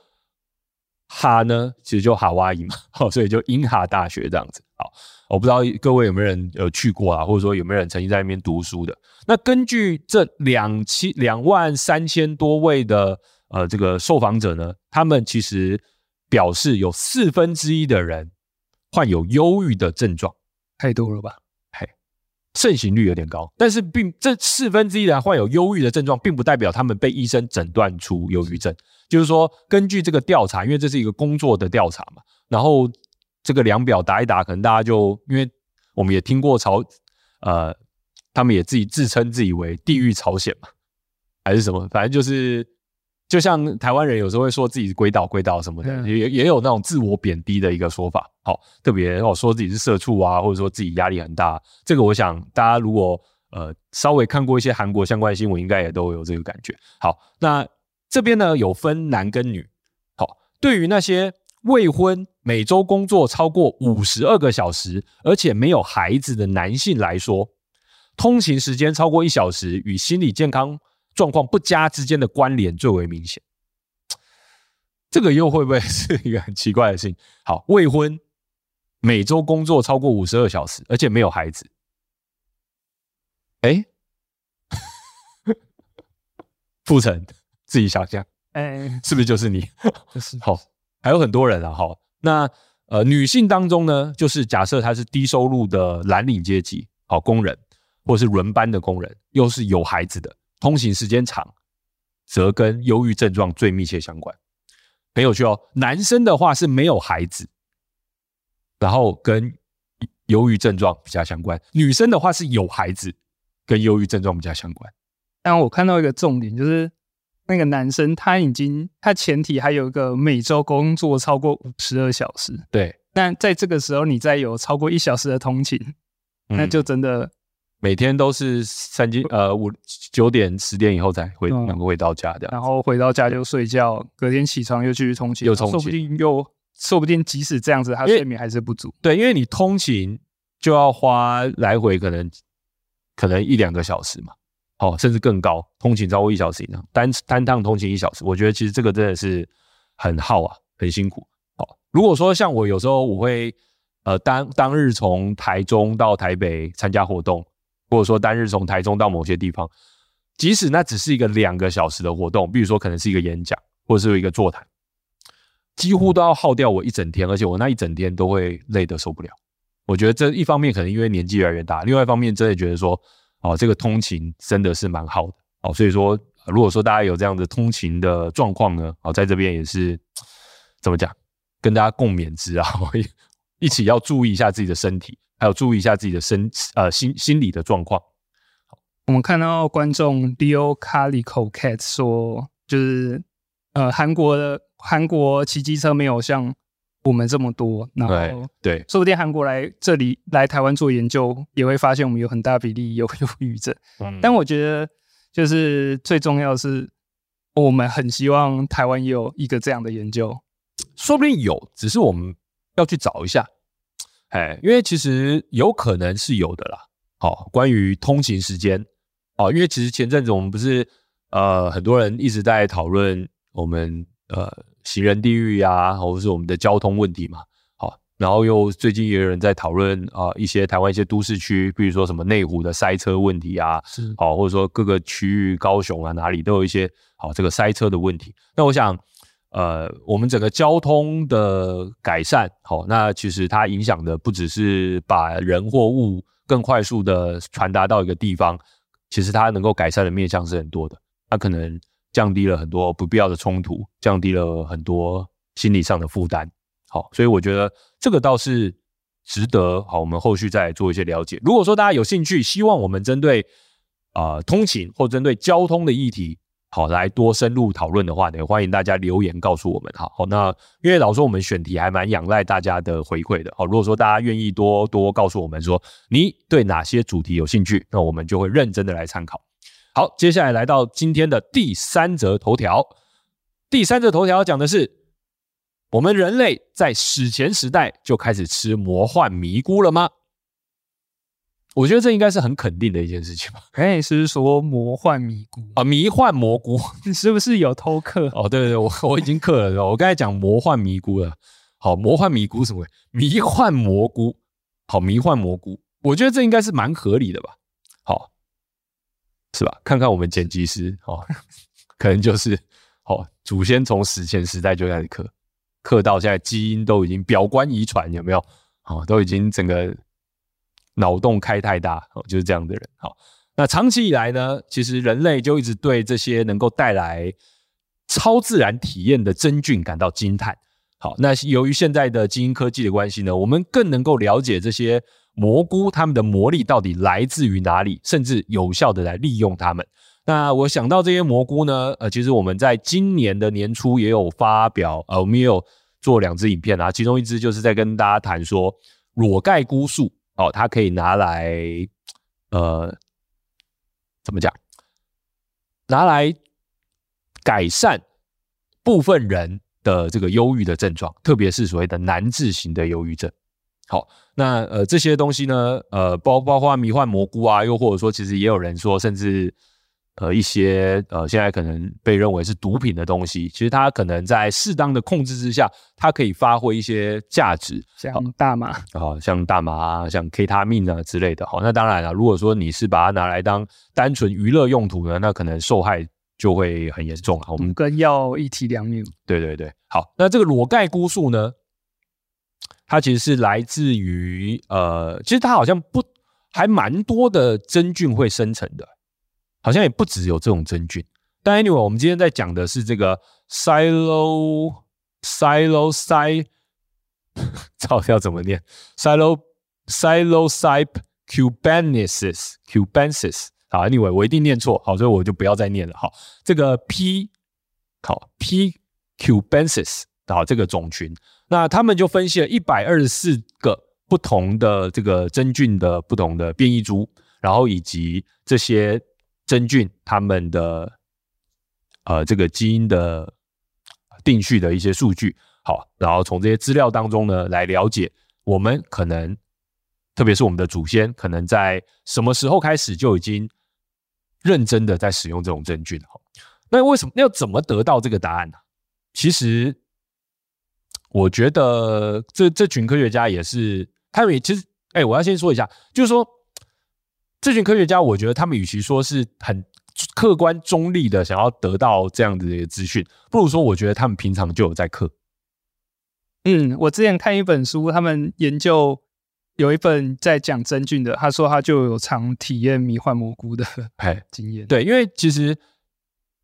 哈呢，其实就夏威夷嘛，好，所以就英哈大学这样子。好，我不知道各位有没有人有去过啊，或者说有没有人曾经在那边读书的？那根据这两千两万三千多位的。呃，这个受访者呢，他们其实表示有四分之一的人患有忧郁的症状，太多了吧？嘿，盛行率有点高，但是并这四分之一的人患有忧郁的症状，并不代表他们被医生诊断出忧郁症。就是说，根据这个调查，因为这是一个工作的调查嘛，然后这个量表打一打，可能大家就因为我们也听过朝呃，他们也自己自称自己为地狱朝鲜嘛，还是什么，反正就是。就像台湾人有时候会说自己是鬼岛鬼岛什么的，也也有那种自我贬低的一个说法。好，特别哦说自己是社畜啊，或者说自己压力很大。这个我想大家如果呃稍微看过一些韩国相关的新闻，应该也都有这个感觉。好，那这边呢有分男跟女。好，对于那些未婚、每周工作超过五十二个小时，而且没有孩子的男性来说，通勤时间超过一小时与心理健康状况不佳之间的关联最为明显，这个又会不会是一个很奇怪的事情？好，未婚，每周工作超过五十二小时，而且没有孩子，哎，傅成自己想象，哎，是不是就是你？就是好，还有很多人啊，好，那呃，女性当中呢，就是假设她是低收入的蓝领阶级，好，工人。或是轮班的工人，又是有孩子的，通勤时间长，则跟忧郁症状最密切相关。很有趣哦，男生的话是没有孩子，然后跟忧郁症状比较相关；女生的话是有孩子，跟忧郁症状比较相关。但我看到一个重点，就是那个男生他已经他前提还有一个每周工作超过五十二小时，对。那在这个时候，你再有超过一小时的通勤，嗯、那就真的每天都是三更呃五九点十点以后才回能够、嗯、回到家这样，然后回到家就睡觉，隔天起床又继续通勤，又通勤，说不定又说不定即使这样子，他睡眠还是不足。对，因为你通勤就要花来回可能可能一两个小时嘛，哦，甚至更高，通勤超过一小时以上，单单趟通勤一小时，我觉得其实这个真的是很耗啊，很辛苦。好如果说像我有时候我会呃当当日从台中到台北参加活动，或者说单日从台中到某些地方，即使那只是一个两个小时的活动，比如说可能是一个演讲或者是一个座谈，几乎都要耗掉我一整天，而且我那一整天都会累得受不了。我觉得这一方面可能因为年纪越来越大，另外一方面真的觉得说哦这个通勤真的是蛮耗的哦，所以说如果说大家有这样的通勤的状况呢，哦在这边也是怎么讲？跟大家共勉之啊，一起要注意一下自己的身体，还有注意一下自己的身呃心心理的状况。我们看到观众 Leo Calico Cat 说，就是呃韩国的韩国骑机车没有像我们这么多，然后对，说不定韩国来这里来台湾做研究，也会发现我们有很大比例有忧郁症。嗯，但我觉得就是最重要的是，我们很希望台湾也有一个这样的研究。说不定有，只是我们要去找一下，哎，因为其实有可能是有的啦。好，关于通勤时间，哦，因为其实前阵子我们不是呃很多人一直在讨论我们呃行人地狱呀，或者是我们的交通问题嘛。好，然后又最近也有人在讨论啊一些台湾一些都市区，比如说什么内湖的塞车问题啊，是，好，或者说各个区域高雄啊哪里都有一些好这个塞车的问题。那我想。呃，我们整个交通的改善，好，那其实它影响的不只是把人或物更快速的传达到一个地方，其实它能够改善的面向是很多的。它可能降低了很多不必要的冲突，降低了很多心理上的负担。好，所以我觉得这个倒是值得好，我们后续再做一些了解。如果说大家有兴趣，希望我们针对啊、呃、通勤或针对交通的议题。好，来多深入讨论的话呢，欢迎大家留言告诉我们。好，好，那因为老说我们选题还蛮仰赖大家的回馈的。好，如果说大家愿意多多告诉我们说你对哪些主题有兴趣，那我们就会认真的来参考。好，接下来来到今天的第三则头条。第三则头条讲的是，我们人类在史前时代就开始吃魔幻迷菇了吗？我觉得这应该是很肯定的一件事情吧。哎，是不是说魔幻迷菇啊？迷幻蘑菇，你是不是有偷刻？哦，对对对，我我已经刻了。我刚才讲魔幻迷菇了。好，魔幻迷菇什么？迷幻蘑菇。好，迷幻蘑菇。我觉得这应该是蛮合理的吧？好，是吧？看看我们剪辑师，哦，可能就是，哦，祖先从史前时代就开始刻，刻到现在，基因都已经表观遗传，有没有？哦，都已经整个。脑洞开太大，哦，就是这样的人。好，那长期以来呢，其实人类就一直对这些能够带来超自然体验的真菌感到惊叹。好，那由于现在的基因科技的关系呢，我们更能够了解这些蘑菇它们的魔力到底来自于哪里，甚至有效的来利用它们。那我想到这些蘑菇呢，呃，其实我们在今年的年初也有发表，呃，我们也有做两支影片啊，其中一支就是在跟大家谈说裸盖菇素。哦，它可以拿来，呃，怎么讲？拿来改善部分人的这个忧郁的症状，特别是所谓的难治型的忧郁症。好，那呃这些东西呢，呃包包括迷幻蘑菇啊，又或者说，其实也有人说，甚至。呃，一些呃，现在可能被认为是毒品的东西，其实它可能在适当的控制之下，它可以发挥一些价值，像大麻，好，像大麻啊，像 K 他命啊之类的。好，那当然了，如果说你是把它拿来当单纯娱乐用途呢，那可能受害就会很严重。我们跟药一体两面。对对对，好，那这个裸盖菇素呢，它其实是来自于呃，其实它好像不。还蛮多的真菌会生成的，好像也不只有这种真菌。但 anyway，我们今天在讲的是这个 silo silo si，到底要怎么念？silo psilocybe cubensis cubensis。好，anyway，我一定念错，好，所以我就不要再念了。好，这个 p 好 p cubensis，好，这个种群，那他们就分析了一百二十四个。不同的这个真菌的不同的变异株，然后以及这些真菌它们的呃这个基因的定序的一些数据，好，然后从这些资料当中呢来了解我们可能，特别是我们的祖先可能在什么时候开始就已经认真的在使用这种真菌。好，那为什么要怎么得到这个答案呢？其实我觉得这这群科学家也是。他们也其实，哎、我要先说一下，就是说，这群科学家，我觉得他们与其说是很客观中立的想要得到这样子的一个资讯，不如说，我觉得他们平常就有在嗑。嗯，我之前看一本书，他们研究有一本在讲真菌的，他说他就有常体验迷幻蘑菇的经验。对，因为其实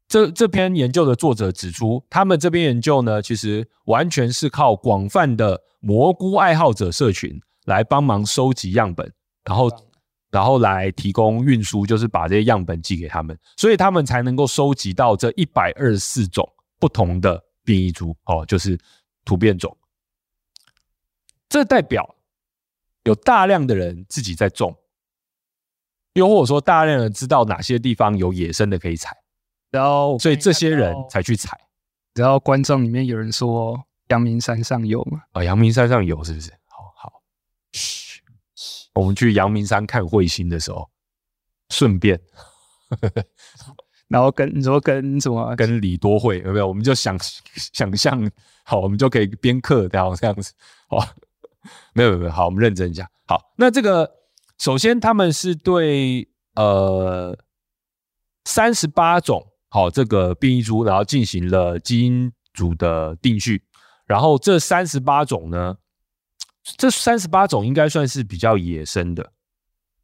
这这篇研究的作者指出，他们这边研究呢，其实完全是靠广泛的蘑菇爱好者社群。来帮忙收集样本，然后，然后来提供运输，就是把这些样本寄给他们，所以他们才能够收集到这一百二十四种不同的变异株，哦，就是突变种。这代表有大量的人自己在种，又或者说大量人知道哪些地方有野生的可以采，然后所以这些人才去采。然后观众里面有人说阳明山上有吗？啊，阳明山上有是不是？嘘，我们去阳明山看彗星的时候，顺便，然后跟你说跟什么？跟李多慧有没有？我们就想想象，好，我们就可以边刻然后这样子，好，没有没有，好，我们认真一下。好，那这个首先他们是对呃三十八种好这个变异株，然后进行了基因组的定序，然后这三十八种呢。这三十八种应该算是比较野生的，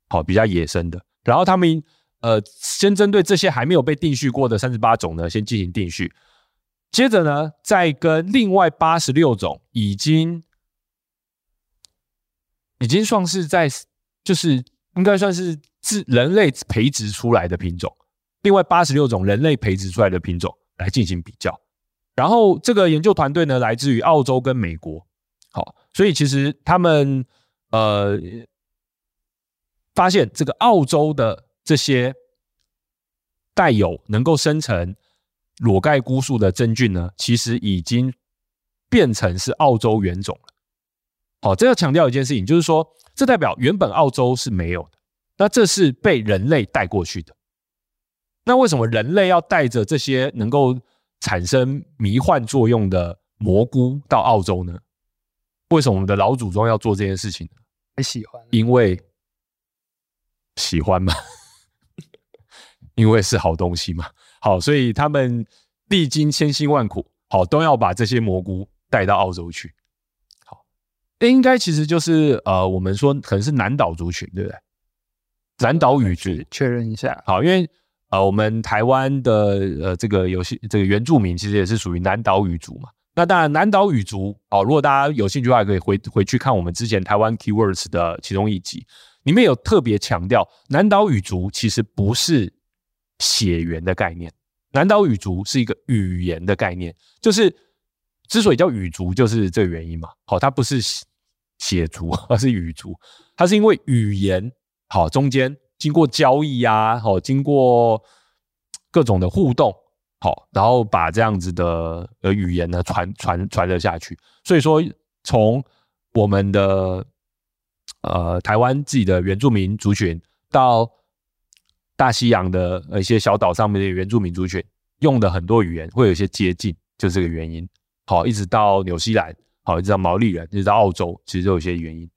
好，比较野生的。然后他们呃，先针对这些还没有被定序过的三十八种呢，先进行定序。接着呢，再跟另外八十六种已经已经算是在，就是应该算是自人类培植出来的品种，另外八十六种人类培植出来的品种来进行比较。然后这个研究团队呢，来自于澳洲跟美国。好，所以其实他们呃发现这个澳洲的这些带有能够生成裸盖菇素的真菌呢，其实已经变成是澳洲原种了。好，这要强调一件事情，就是说，这代表原本澳洲是没有的，那这是被人类带过去的。那为什么人类要带着这些能够产生迷幻作用的蘑菇到澳洲呢？为什么我们的老祖宗要做这件事情呢？很喜欢，因为喜欢嘛，因为是好东西嘛。好，所以他们历经千辛万苦，好，都要把这些蘑菇带到澳洲去。好，应该其实就是呃，我们说可能是南岛族群，对不对？南岛语族，确认一下。好，因为呃，我们台湾的呃这个有些这个原住民其实也是属于南岛语族嘛。那当然，南岛语族哦，如果大家有兴趣的话，可以回回去看我们之前台湾 Keywords 的其中一集，里面有特别强调，南岛语族其实不是血缘的概念，南岛语族是一个语言的概念，就是之所以叫语族，就是这个原因嘛。好，它不是血族，而是语族，它是因为语言好中间经过交易呀，好经过各种的互动。好，然后把这样子的呃语言呢传传传了下去。所以说，从我们的呃台湾自己的原住民族群，到大西洋的一些小岛上面的原住民族群，用的很多语言会有一些接近，就这个原因。好，一直到纽西兰，好，一直到毛利人，一直到澳洲，其实都有一些原因。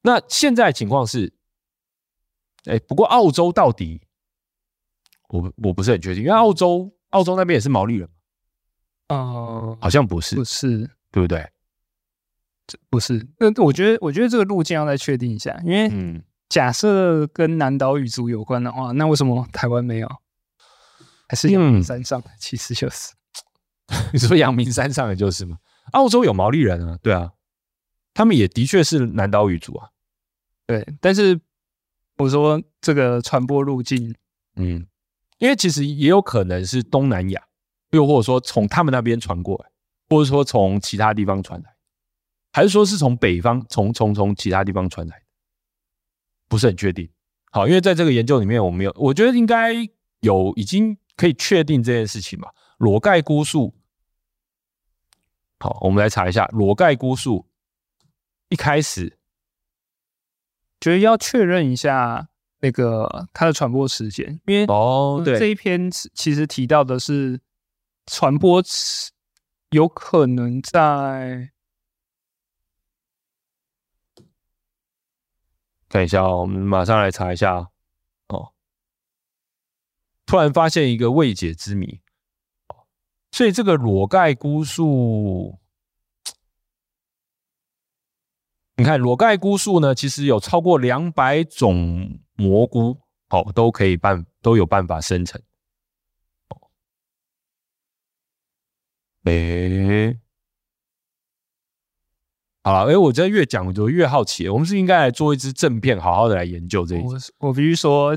那现在情况是，哎，不过澳洲到底？我我不是很确定，因为澳洲澳洲那边也是毛利人，呃，好像不是，不是，对不对？这不是。那我觉得，我觉得这个路径要再确定一下，因为，嗯，假设跟南岛语族有关的话，那为什么台湾没有？还是阳明山上、嗯、其实就是 你说阳明山上的就是吗？澳洲有毛利人啊，对啊，他们也的确是南岛语族啊，对。但是我说这个传播路径，嗯，因为其实也有可能是东南亚，又或者说从他们那边传过来，或者说从其他地方传来，还是说是从北方从从从其他地方传来，不是很确定。好，因为在这个研究里面，我没有，我觉得应该有已经。可以确定这件事情吧？裸盖菇树，好，我们来查一下裸盖菇树。一开始觉得要确认一下那个它的传播时间，因为哦，对，这一篇其实提到的是传播有可能在，看一下哦，我们马上来查一下哦。突然发现一个未解之谜，所以这个裸盖菇树，你看裸盖菇素呢，其实有超过两百种蘑菇，好，都可以办都有办法生成。哎，好了，哎，我觉得越讲我就越好奇，我们是应该来做一支正片，好好的来研究这一。我我必须说。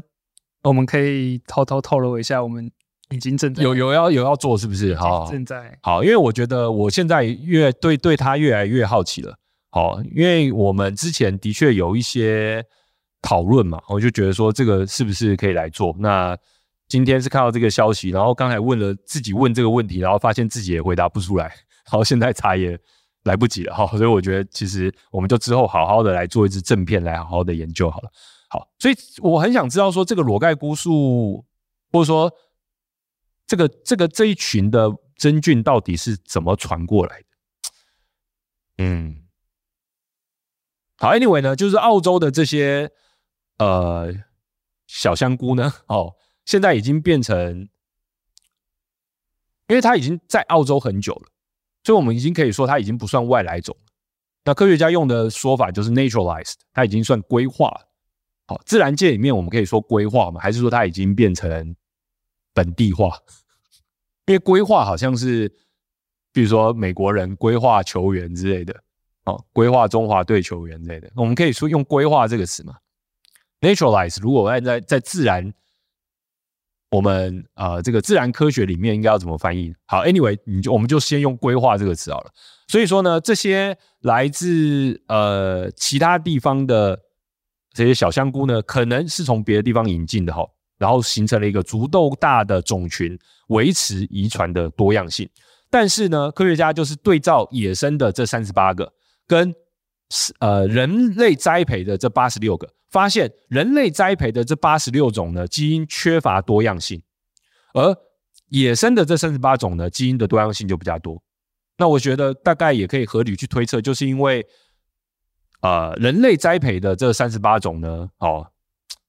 我们可以偷偷透露一下，我们已经正在有有要有要做，是不是？好，正在好，因为我觉得我现在越对对他越来越好奇了。好，因为我们之前的确有一些讨论嘛，我就觉得说这个是不是可以来做？那今天是看到这个消息，然后刚才问了自己问这个问题，然后发现自己也回答不出来，然后，现在查也来不及了。好，所以我觉得其实我们就之后好好的来做一支正片，来好好的研究好了。好，所以我很想知道说，这个裸盖菇素，或者说这个这个这一群的真菌到底是怎么传过来的？嗯，好，anyway 呢，就是澳洲的这些呃小香菇呢，哦，现在已经变成，因为它已经在澳洲很久了，所以我们已经可以说它已经不算外来种。那科学家用的说法就是 naturalized，它已经算规划了。自然界里面，我们可以说规划嘛，还是说它已经变成本地化？因为规划好像是，比如说美国人规划球员之类的，哦，规划中华队球员之类的，我们可以说用规划这个词嘛？Naturalize，如果按在在自然，我们呃这个自然科学里面应该要怎么翻译？好，Anyway，你就我们就先用规划这个词好了。所以说呢，这些来自呃其他地方的。这些小香菇呢，可能是从别的地方引进的哈，然后形成了一个足够大的种群，维持遗传的多样性。但是呢，科学家就是对照野生的这三十八个，跟呃人类栽培的这八十六个，发现人类栽培的这八十六种呢，基因缺乏多样性，而野生的这三十八种呢，基因的多样性就比较多。那我觉得大概也可以合理去推测，就是因为。呃，人类栽培的这三十八种呢，哦，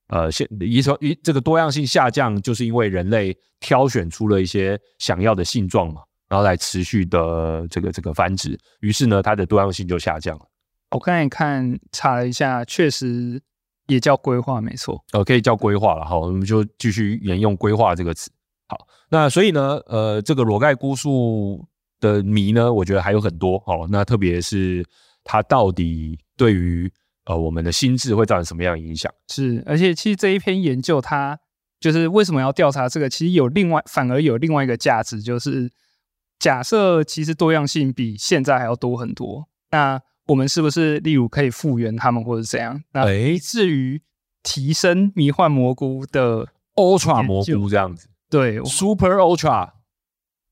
呃，现遗传遗这个多样性下降，就是因为人类挑选出了一些想要的性状嘛，然后来持续的这个这个繁殖，于是呢，它的多样性就下降了。我刚才看查了一下，确实也叫规划，没错。呃，可以叫规划了，好，我们就继续沿用规划这个词。好，那所以呢，呃，这个裸盖菇树的谜呢，我觉得还有很多。哦，那特别是它到底。对于呃我们的心智会造成什么样的影响？是，而且其实这一篇研究，它就是为什么要调查这个？其实有另外反而有另外一个价值，就是假设其实多样性比现在还要多很多，那我们是不是例如可以复原他们，或者怎样？那以至于提升迷幻蘑菇的 Ultra 蘑菇这样子？对，Super Ultra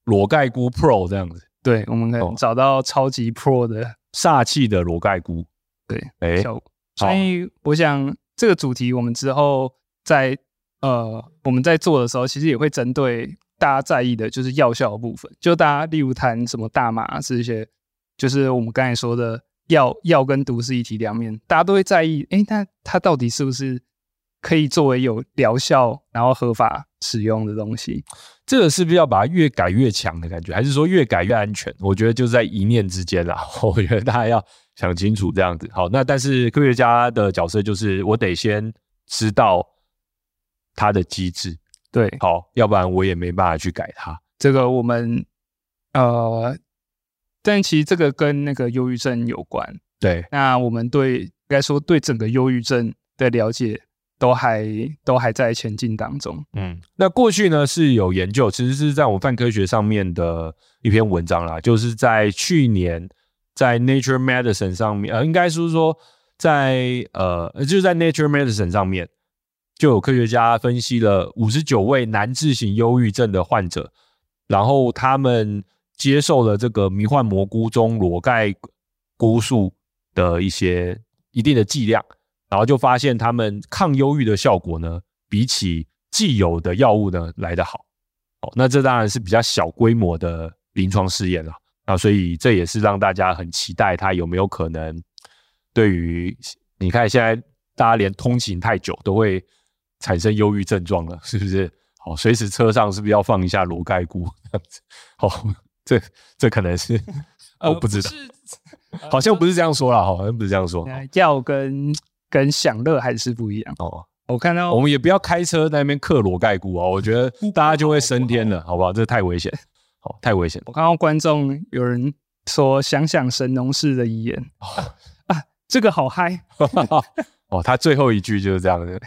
裸盖菇 Pro 这样子？对，我们可以找到超级 Pro 的煞气的裸盖菇。对，哎，所以我想这个主题我们之后在呃我们在做的时候，其实也会针对大家在意的，就是药效的部分。就大家例如谈什么大麻这些，就是我们刚才说的药药跟毒是一体两面，大家都会在意。哎，那它到底是不是可以作为有疗效然后合法使用的东西。这个是不是要把它越改越强的感觉，还是说越改越安全？我觉得就在一念之间啦。我觉得大家要想清楚这样子。好，那但是科学家的角色就是我得先知道它的机制，对，好，要不然我也没办法去改它。这个我们呃，但其实这个跟那个忧郁症有关。对，那我们对应该说对整个忧郁症的了解。都还都还在前进当中。嗯，那过去呢是有研究，其实是在我们泛科学上面的一篇文章啦，就是在去年在 Nature Medicine 上面，呃，应该是说在呃，就是在 Nature Medicine 上面，就有科学家分析了五十九位难治型忧郁症的患者，然后他们接受了这个迷幻蘑菇中裸盖菇素的一些一定的剂量。然后就发现他们抗忧郁的效果呢，比起既有的药物呢来得好。哦，那这当然是比较小规模的临床试验了。那所以这也是让大家很期待它有没有可能对于你看现在大家连通勤太久都会产生忧郁症状了，是不是？好，随时车上是不是要放一下罗盖菇 这样子？好，这这可能是我不知道，好像不是这样说啦，好像不是这样说。药跟跟享乐还是不一样哦。我看到我们也不要开车在那边嗑罗盖菇哦，我觉得 大家就会升天了，好不好？这太危险，好，太危险。我看到观众有人说想想神农氏的遗言哦，啊，这个好嗨哦。他最后一句就是这样的。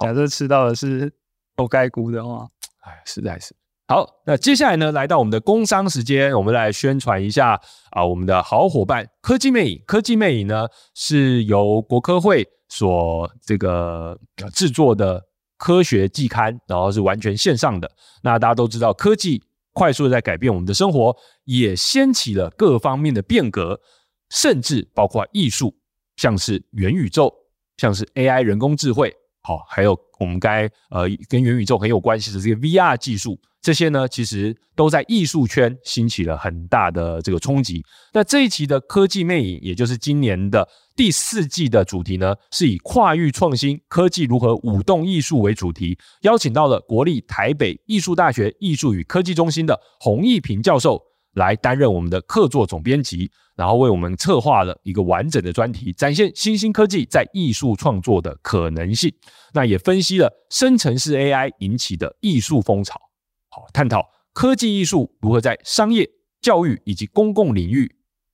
假设吃到的是裸盖估的话，哎，实在是。好，那接下来呢，来到我们的工商时间，我们来宣传一下啊，我们的好伙伴科技魅影。科技魅影呢，是由国科会。所这个制作的科学季刊，然后是完全线上的。那大家都知道，科技快速的在改变我们的生活，也掀起了各方面的变革，甚至包括艺术，像是元宇宙，像是 AI 人工智慧，好，还有我们该呃跟元宇宙很有关系的这个 VR 技术。这些呢，其实都在艺术圈兴起了很大的这个冲击。那这一期的科技魅影，也就是今年的第四季的主题呢，是以跨域创新、科技如何舞动艺术为主题，邀请到了国立台北艺术大学艺术与科技中心的洪毅平教授来担任我们的客座总编辑，然后为我们策划了一个完整的专题，展现新兴科技在艺术创作的可能性。那也分析了生成式 AI 引起的艺术风潮。好探讨科技艺术如何在商业、教育以及公共领域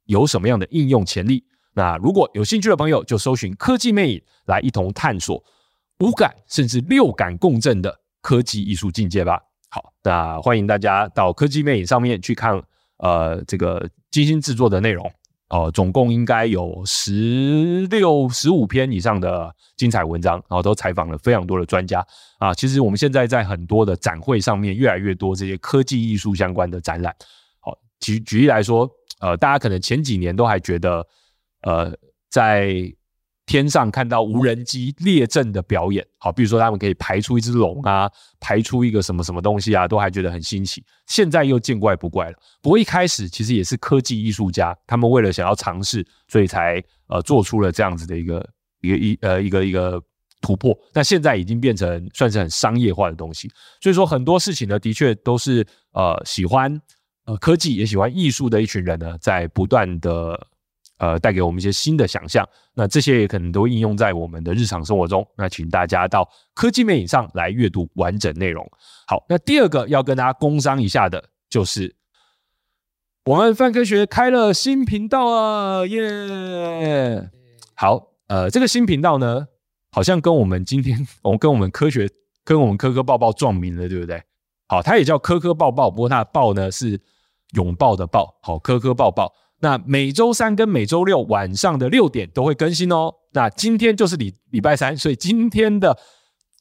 有什么样的应用潜力？那如果有兴趣的朋友，就搜寻科技魅影来一同探索五感甚至六感共振的科技艺术境界吧。好，那欢迎大家到科技魅影上面去看，呃，这个精心制作的内容。哦，总共应该有十六、十五篇以上的精彩文章，然后都采访了非常多的专家啊。其实我们现在在很多的展会上面，越来越多这些科技艺术相关的展览。好，举举例来说，呃，大家可能前几年都还觉得，呃，在天上看到无人机列阵的表演，好，比如说他们可以排出一只龙啊，排出一个什么什么东西啊，都还觉得很新奇。现在又见怪不怪了。不过一开始其实也是科技艺术家，他们为了想要尝试，所以才呃做出了这样子的一个一个一呃一个一个突破。那现在已经变成算是很商业化的东西。所以说很多事情呢，的确都是呃喜欢呃科技也喜欢艺术的一群人呢，在不断的。呃，带给我们一些新的想象，那这些也可能都应用在我们的日常生活中。那请大家到科技魅瘾上来阅读完整内容。好，那第二个要跟大家工商一下的，就是我们范科学开了新频道啊，耶、好，呃，这个新频道呢，好像跟我们今天 我跟我们科学跟我们科科报报撞名了，对不对？好，它也叫科科报报，不过它的报呢是拥抱的抱。好，科科报报。那每周三跟每周六晚上的六点都会更新哦。那今天就是礼礼拜三，所以今天的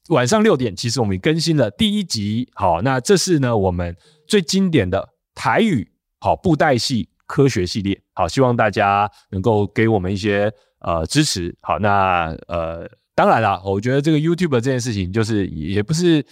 晚上六点，其实我们更新了第一集。好，那这是呢我们最经典的台语好布袋戏科学系列。好，希望大家能够给我们一些呃支持。好，那呃当然啦，我觉得这个 YouTube 这件事情就是也不是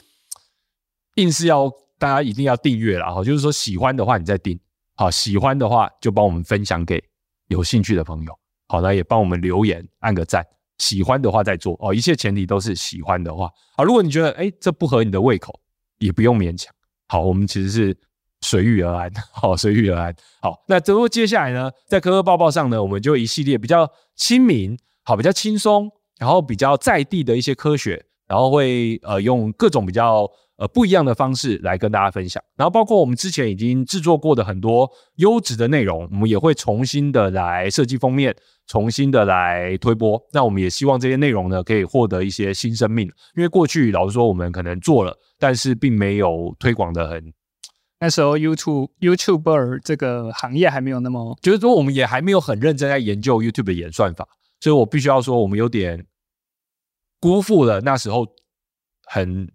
硬是要大家一定要订阅啦。好，就是说喜欢的话你再订。好，喜欢的话就帮我们分享给有兴趣的朋友。好，那也帮我们留言，按个赞，喜欢的话再做哦，一切前提都是喜欢的话。好，如果你觉得诶这不合你的胃口，也不用勉强。好，我们其实是随遇而安，好，随遇而安。好，那之后接下来呢，在科科报报上呢，我们就一系列比较亲民，好，比较轻松，然后比较在地的一些科学，然后会呃用各种比较。呃，不一样的方式来跟大家分享，然后包括我们之前已经制作过的很多优质的内容，我们也会重新的来设计封面，重新的来推播。那我们也希望这些内容呢，可以获得一些新生命，因为过去老实说，我们可能做了，但是并没有推广的很。那时候 YouTube YouTuber 这个行业还没有那么，就是说我们也还没有很认真在研究 YouTube 的演算法，所以我必须要说，我们有点辜负了那时候很。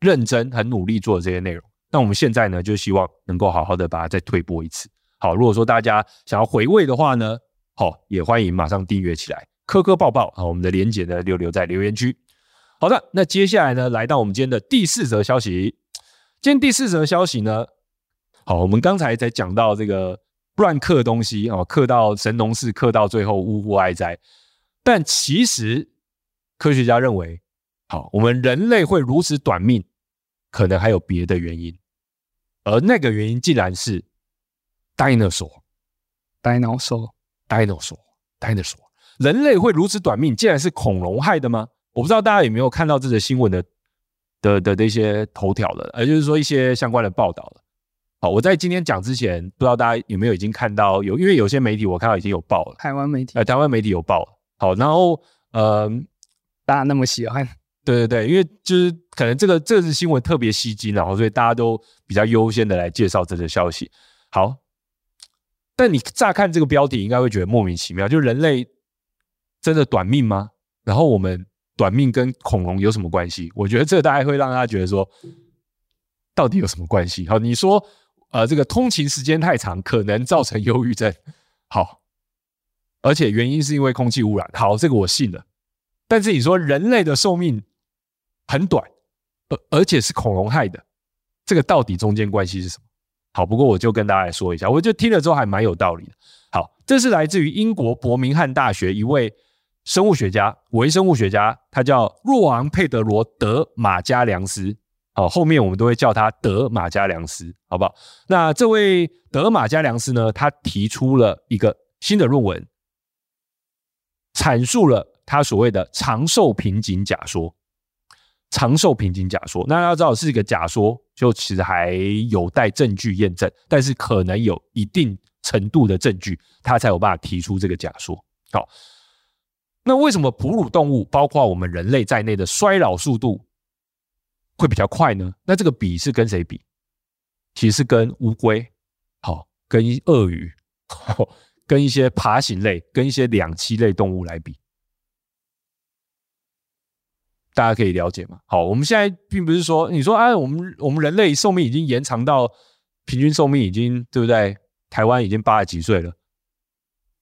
认真、很努力做的这些内容，那我们现在呢，就希望能够好好的把它再推播一次。好，如果说大家想要回味的话呢，好，也欢迎马上订阅起来。磕磕抱抱啊，我们的连结呢，留留在留言区。好的，那接下来呢，来到我们今天的第四则消息。今天第四则消息呢，好，我们刚才才讲到这个乱刻东西哦，刻到神农氏，刻到最后呜呼哀哉。但其实科学家认为，好，我们人类会如此短命。可能还有别的原因，而那个原因竟然是 dinosaur，dinosaur，dinosaur，dinosaur。人类会如此短命，竟然是恐龙害的吗？我不知道大家有没有看到这则新闻的的的的一些头条了，也就是说一些相关的报道了。好，我在今天讲之前，不知道大家有没有已经看到有，因为有些媒体我看到已经有报了，台湾媒体，呃，台湾媒体有报了。好，然后呃，大家那么喜欢。对对对，因为就是可能这个这次新闻特别吸睛，然后所以大家都比较优先的来介绍这个消息。好，但你乍看这个标题，应该会觉得莫名其妙，就人类真的短命吗？然后我们短命跟恐龙有什么关系？我觉得这大概会让大家觉得说，到底有什么关系？好，你说呃，这个通勤时间太长，可能造成忧郁症。好，而且原因是因为空气污染。好，这个我信了。但是你说人类的寿命？很短，而而且是恐龙害的，这个到底中间关系是什么？好，不过我就跟大家说一下，我就听了之后还蛮有道理的。好，这是来自于英国伯明翰大学一位生物学家，微生物学家，他叫若昂佩德罗德马加良斯。好，后面我们都会叫他德马加良斯，好不好？那这位德马加良斯呢，他提出了一个新的论文，阐述了他所谓的长寿瓶颈假说。长寿瓶颈假说，那要知道是一个假说，就其实还有待证据验证，但是可能有一定程度的证据，他才有办法提出这个假说。好，那为什么哺乳动物，包括我们人类在内的衰老速度会比较快呢？那这个比是跟谁比？其实是跟乌龟，好，跟鳄鱼，跟一些爬行类，跟一些两栖类动物来比。大家可以了解吗？好，我们现在并不是说你说啊，我们我们人类寿命已经延长到平均寿命已经对不对？台湾已经八十几岁了，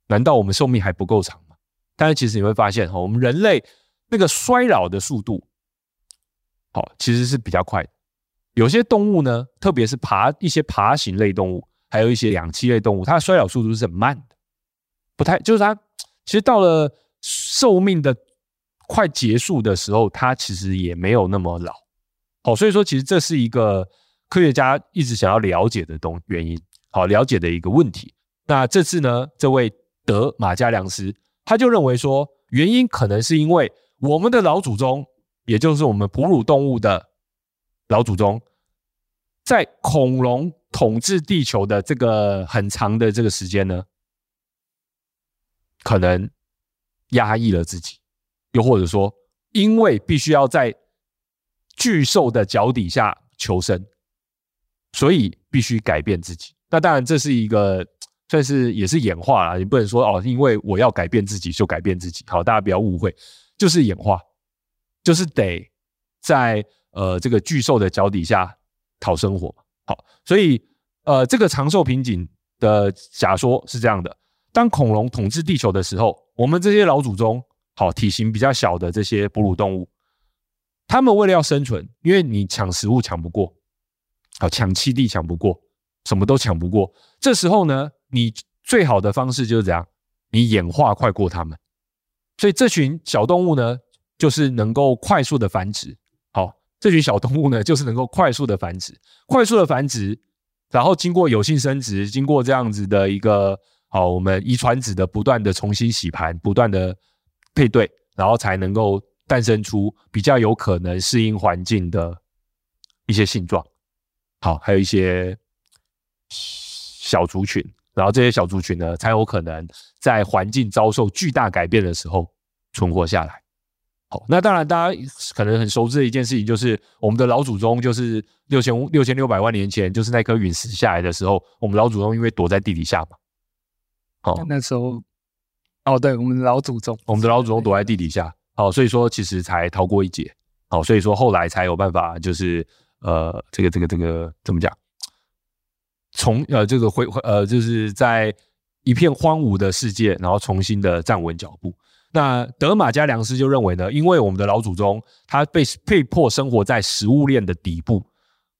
难道我们寿命还不够长吗？但是其实你会发现，哈，我们人类那个衰老的速度，好，其实是比较快的。有些动物呢，特别是爬一些爬行类动物，还有一些两栖类动物，它的衰老速度是很慢的，不太就是它其实到了寿命的。快结束的时候，它其实也没有那么老，好，所以说其实这是一个科学家一直想要了解的东原因，好，了解的一个问题。那这次呢，这位德马加良斯他就认为说，原因可能是因为我们的老祖宗，也就是我们哺乳动物的老祖宗，在恐龙统治地球的这个很长的这个时间呢，可能压抑了自己。又或者说，因为必须要在巨兽的脚底下求生，所以必须改变自己。那当然，这是一个算是也是演化啦。你不能说哦，因为我要改变自己就改变自己。好，大家不要误会，就是演化，就是得在呃这个巨兽的脚底下讨生活。好，所以呃这个长寿瓶颈的假说是这样的：当恐龙统治地球的时候，我们这些老祖宗。好，体型比较小的这些哺乳动物，他们为了要生存，因为你抢食物抢不过，好，抢栖地抢不过，什么都抢不过。这时候呢，你最好的方式就是怎样？你演化快过他们，所以这群小动物呢，就是能够快速的繁殖。好，这群小动物呢，就是能够快速的繁殖，快速的繁殖，然后经过有性生殖，经过这样子的一个好，我们遗传子的不断的重新洗盘，不断的配对，然后才能够诞生出比较有可能适应环境的一些性状。好，还有一些小族群。然后这些小族群呢，才有可能在环境遭受巨大改变的时候存活下来。好，那当然大家可能很熟知的一件事情，就是我们的老祖宗，就是六千六千六百万年前，就是那颗陨石下来的时候，我们老祖宗因为躲在地底下嘛。好，那时候，哦，对，我们的老祖宗，我们的老祖宗躲在地底下，好，所以说其实才逃过一劫。好，所以说后来才有办法，就是呃，这个这个这个怎么讲？从呃这个回呃就是在一片荒芜的世界，然后重新的站稳脚步。那德马加良师就认为呢，因为我们的老祖宗他被被迫生活在食物链的底部，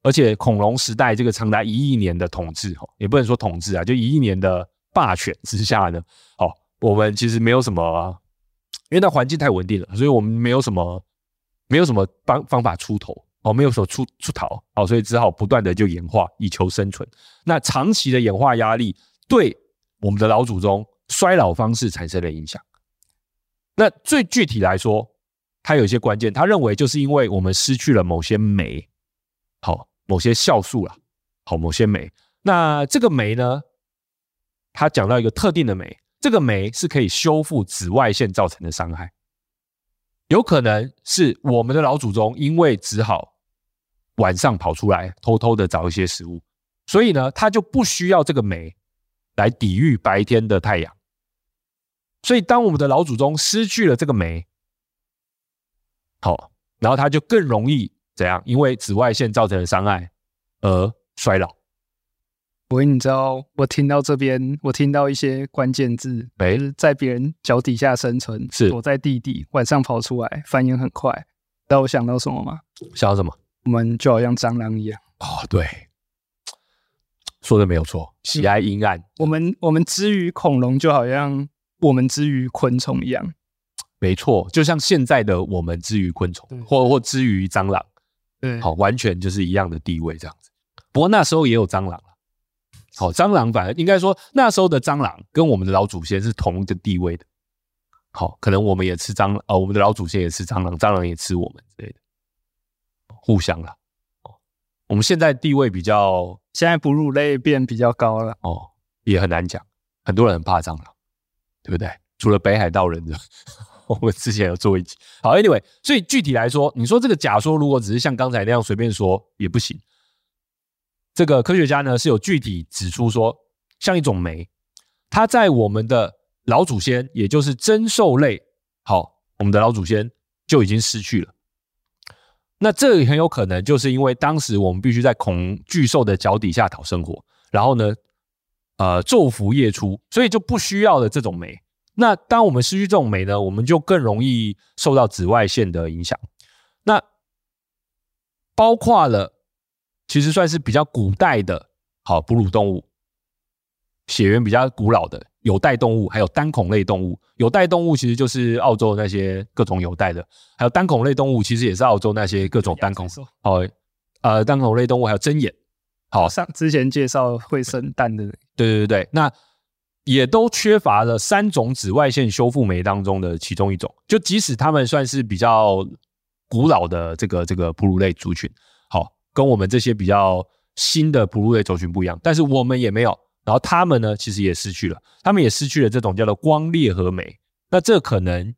而且恐龙时代这个长达一亿年的统治，也不能说统治啊，就一亿年的霸权之下呢，好，我们其实没有什么，因为那环境太稳定了，所以我们没有什么没有什么方方法出头。哦，没有说出出逃，哦，所以只好不断的就演化以求生存。那长期的演化压力对我们的老祖宗衰老方式产生了影响。那最具体来说，它有一些关键，他认为就是因为我们失去了某些酶，好，某些酵素啦，好，某些酶。那这个酶呢，他讲到一个特定的酶，这个酶是可以修复紫外线造成的伤害。有可能是我们的老祖宗，因为只好晚上跑出来偷偷的找一些食物，所以呢，他就不需要这个酶来抵御白天的太阳。所以，当我们的老祖宗失去了这个酶，好，然后他就更容易怎样？因为紫外线造成的伤害而衰老。喂，你知道我听到这边，我听到一些关键字，哎，就是在别人脚底下生存，是躲在地底，晚上跑出来，反应很快。知道我想到什么吗？想到什么？我们就好像蟑螂一样。哦，对，说的没有错，喜爱阴暗。我们我们之于恐龙，就好像我们之于昆虫一样。没错，就像现在的我们之于昆虫，或或之于蟑螂，对，好，完全就是一样的地位这样子。不过那时候也有蟑螂。好，蟑螂反而应该说，那时候的蟑螂跟我们的老祖先是同一个地位的。好，可能我们也吃蟑螂，呃，我们的老祖先也吃蟑螂，蟑螂也吃我们之类的，互相啦。哦，我们现在地位比较，现在哺乳类变比较高了。哦，也很难讲，很多人很怕蟑螂，对不对？除了北海道人的，我们之前有做一集。好，Anyway，所以具体来说，你说这个假说如果只是像刚才那样随便说也不行。这个科学家呢是有具体指出说，像一种酶，它在我们的老祖先，也就是真兽类，好，我们的老祖先就已经失去了。那这很有可能就是因为当时我们必须在恐巨兽的脚底下讨生活，然后呢，呃，昼伏夜出，所以就不需要了这种酶。那当我们失去这种酶呢，我们就更容易受到紫外线的影响。那包括了。其实算是比较古代的，好哺乳动物，血缘比较古老的有袋动物，还有单孔类动物。有袋动物其实就是澳洲那些各种有袋的，还有单孔类动物其实也是澳洲那些各种单孔。好，呃，单孔类动物还有针眼。好，上之前介绍会生蛋的，对对对对，那也都缺乏了三种紫外线修复酶当中的其中一种。就即使他们算是比较古老的这个这个哺乳类族群。跟我们这些比较新的哺乳类族群不一样，但是我们也没有，然后他们呢，其实也失去了，他们也失去了这种叫做光裂合酶。那这可能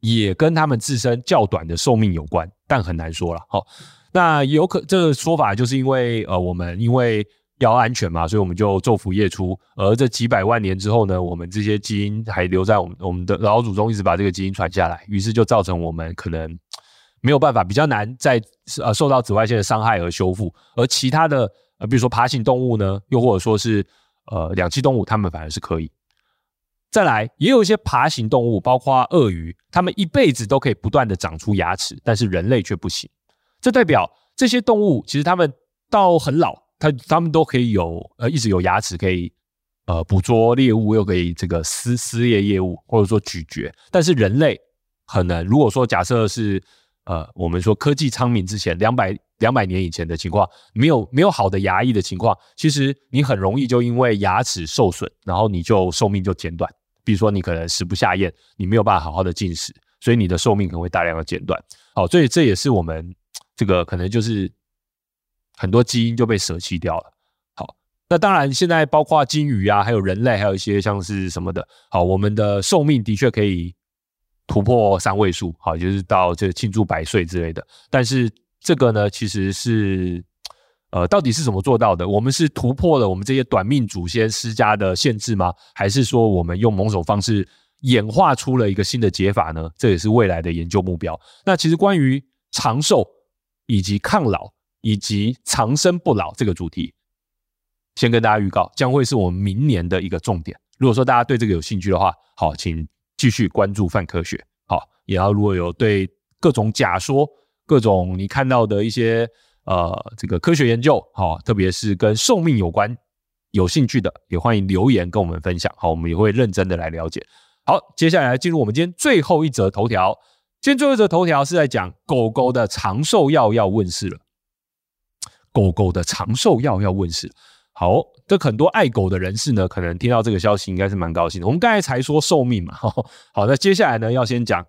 也跟他们自身较短的寿命有关，但很难说了。好，那有可这个说法就是因为呃，我们因为要安全嘛，所以我们就昼伏夜出，而这几百万年之后呢，我们这些基因还留在我们我们的老祖宗一直把这个基因传下来，于是就造成我们可能。没有办法，比较难在呃受到紫外线的伤害而修复，而其他的呃，比如说爬行动物呢，又或者说是呃两栖动物，它们反而是可以。再来，也有一些爬行动物，包括鳄鱼，它们一辈子都可以不断的长出牙齿，但是人类却不行。这代表这些动物其实它们到很老，它它们都可以有呃一直有牙齿可以呃捕捉猎物，又可以这个撕撕裂业务或者说咀嚼，但是人类可能如果说假设是呃，我们说科技昌明之前两百两百年以前的情况，没有没有好的牙医的情况，其实你很容易就因为牙齿受损，然后你就寿命就减短。比如说你可能食不下咽，你没有办法好好的进食，所以你的寿命可能会大量的减短。好，所以这也是我们这个可能就是很多基因就被舍弃掉了。好，那当然现在包括鲸鱼啊，还有人类，还有一些像是什么的，好，我们的寿命的确可以突破三位数，好，就是到这庆祝百岁之类的。但是这个呢，其实是。呃，到底是怎么做到的？我们是突破了我们这些短命祖先施加的限制吗？还是说我们用某种方式演化出了一个新的解法呢？这也是未来的研究目标。那其实关于长寿以及抗老以及长生不老这个主题，先跟大家预告，将会是我们明年的一个重点。如果说大家对这个有兴趣的话，好，请继续关注泛科学。好，也要如果有对各种假说、各种你看到的一些。呃，这个科学研究，好，特别是跟寿命有关、有兴趣的，也欢迎留言跟我们分享。好，我们也会认真的来了解。好，接下来进入我们今天最后一则头条。今天最后一则头条是在讲狗狗的长寿药要问世了。狗狗的长寿药要问世，好，这很多爱狗的人士呢，可能听到这个消息应该是蛮高兴的。我们刚才才说寿命嘛，好，好，那接下来呢，要先讲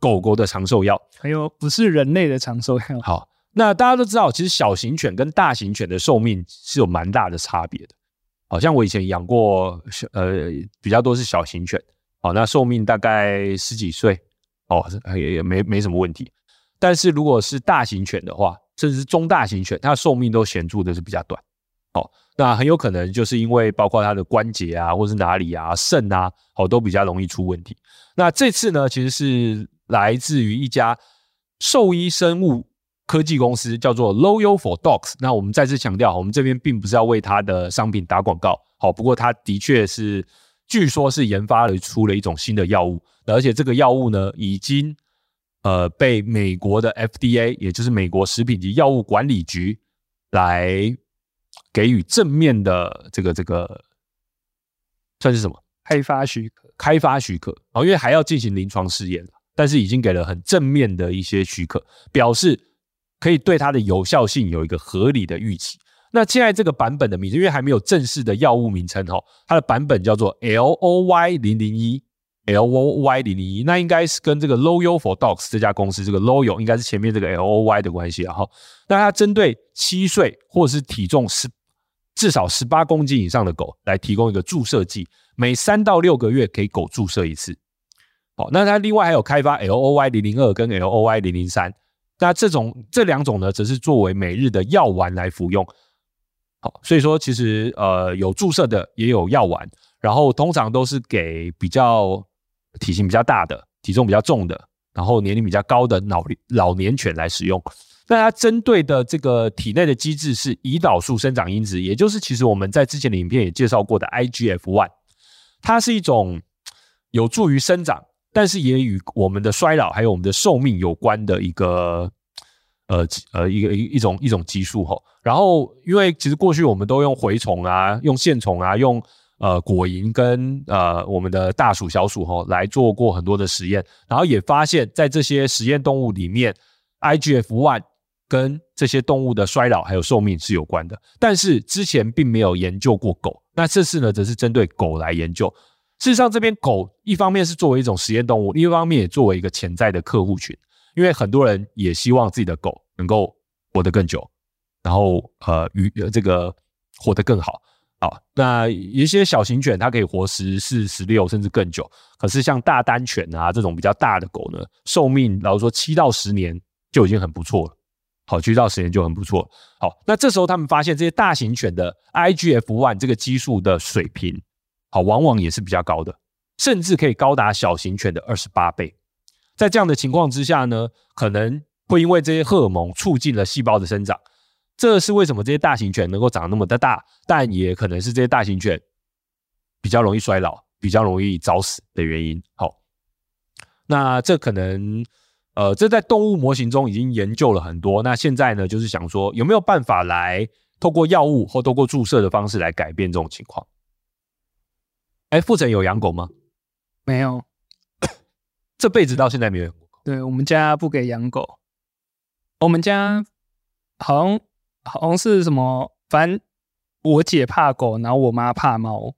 狗狗的长寿药，还有不是人类的长寿药。好。那大家都知道，其实小型犬跟大型犬的寿命是有蛮大的差别的。好像我以前养过小，呃，比较多是小型犬，好，那寿命大概十几岁，哦，也也没没什么问题。但是如果是大型犬的话，甚至是中大型犬，它的寿命都显著的是比较短。哦，那很有可能就是因为包括他的关节啊，或是哪里啊，肾啊，好，都比较容易出问题。那这次呢，其实是来自于一家兽医生物。科技公司叫做 Loyal for Dogs。那我们再次强调，我们这边并不是要为它的商品打广告。好，不过他的确是，据说是研发了出了一种新的药物，而且这个药物呢，已经呃被美国的 FDA，也就是美国食品及药物管理局来给予正面的这个这个算是什么？开发许可？开发许可哦，因为还要进行临床试验，但是已经给了很正面的一些许可，表示。可以对它的有效性有一个合理的预期。那现在这个版本的名字，因为还没有正式的药物名称哈，它的版本叫做 L O Y 零零一，L O Y 零零一，那应该是跟这个 Loyal for Dogs 这家公司这个 Loyal 应该是前面这个 L O Y 的关系啊哈。那它针对七岁或者是体重十至少十八公斤以上的狗来提供一个注射剂，每三到六个月给狗注射一次。好，那它另外还有开发 L O Y 零零二跟 L O Y 零零三。那这种这两种呢，则是作为每日的药丸来服用。好，所以说其实呃有注射的，也有药丸，然后通常都是给比较体型比较大的、体重比较重的，然后年龄比较高的老老年犬来使用。那它针对的这个体内的机制是胰岛素生长因子，也就是其实我们在之前的影片也介绍过的 IGF one，它是一种有助于生长。但是也与我们的衰老还有我们的寿命有关的一个呃呃一个一一种一种激素吼。然后因为其实过去我们都用蛔虫啊、用线虫啊、用呃果蝇跟呃我们的大鼠、小鼠吼来做过很多的实验，然后也发现，在这些实验动物里面，IGF one 跟这些动物的衰老还有寿命是有关的。但是之前并没有研究过狗，那这次呢则是针对狗来研究。事实上，这边狗一方面是作为一种实验动物，另一方面也作为一个潜在的客户群，因为很多人也希望自己的狗能够活得更久，然后呃与这个活得更好好。那一些小型犬它可以活十四、十六甚至更久，可是像大丹犬啊这种比较大的狗呢，寿命老实说七到十年就已经很不错了。好，七到十年就很不错。好，那这时候他们发现这些大型犬的 IGF-1 这个激素的水平。好，往往也是比较高的，甚至可以高达小型犬的二十八倍。在这样的情况之下呢，可能会因为这些荷尔蒙促进了细胞的生长。这是为什么这些大型犬能够长那么的大，但也可能是这些大型犬比较容易衰老、比较容易早死的原因。好，那这可能呃，这在动物模型中已经研究了很多。那现在呢，就是想说有没有办法来透过药物或透过注射的方式来改变这种情况。哎，傅成有养狗吗？没有。这辈子到现在没有养过狗。对，我们家不给养狗，我们家好像好像是什么，反正我姐怕狗，然后我妈怕猫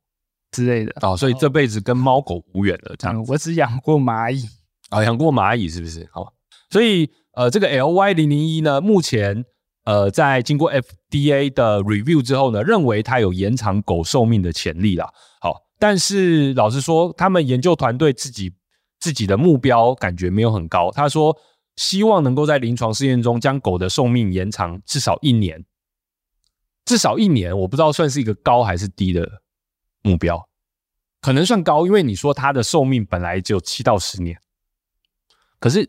之类的。哦，所以这辈子跟猫狗无缘了。这样，我只养过蚂蚁。啊，养过蚂蚁是不是？好，所以呃，这个 LY 零零一呢，目前。呃，在经过 FDA 的 review 之后呢，认为它有延长狗寿命的潜力啦。好，但是老实说，他们研究团队自己自己的目标感觉没有很高。他说，希望能够在临床试验中将狗的寿命延长至少一年，至少一年，我不知道算是一个高还是低的目标，可能算高，因为你说它的寿命本来只有七到十年，可是。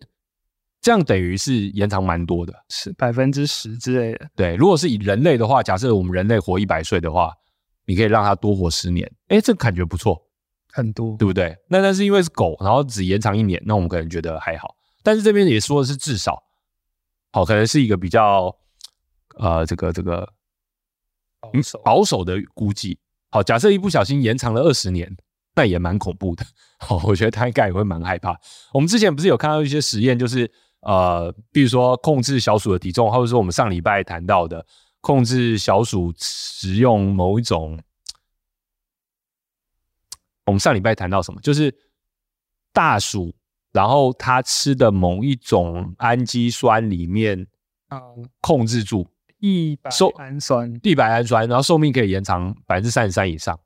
这样等于是延长蛮多的，是百分之十之类的。对，如果是以人类的话，假设我们人类活一百岁的话，你可以让它多活十年，哎，这感觉不错，很多，对不对？那但是因为是狗，然后只延长一年，那我们可能觉得还好。但是这边也说的是至少，好，可能是一个比较呃，这个这个保守保守的估计。好，假设一不小心延长了二十年。那也蛮恐怖的，好，我觉得他应该也会蛮害怕。我们之前不是有看到一些实验，就是呃，比如说控制小鼠的体重，或者说我们上礼拜谈到的控制小鼠食用某一种，我们上礼拜谈到什么？就是大鼠，然后它吃的某一种氨基酸里面，嗯，控制住异白氨酸，异白氨酸，然后寿命可以延长百分之三十三以上。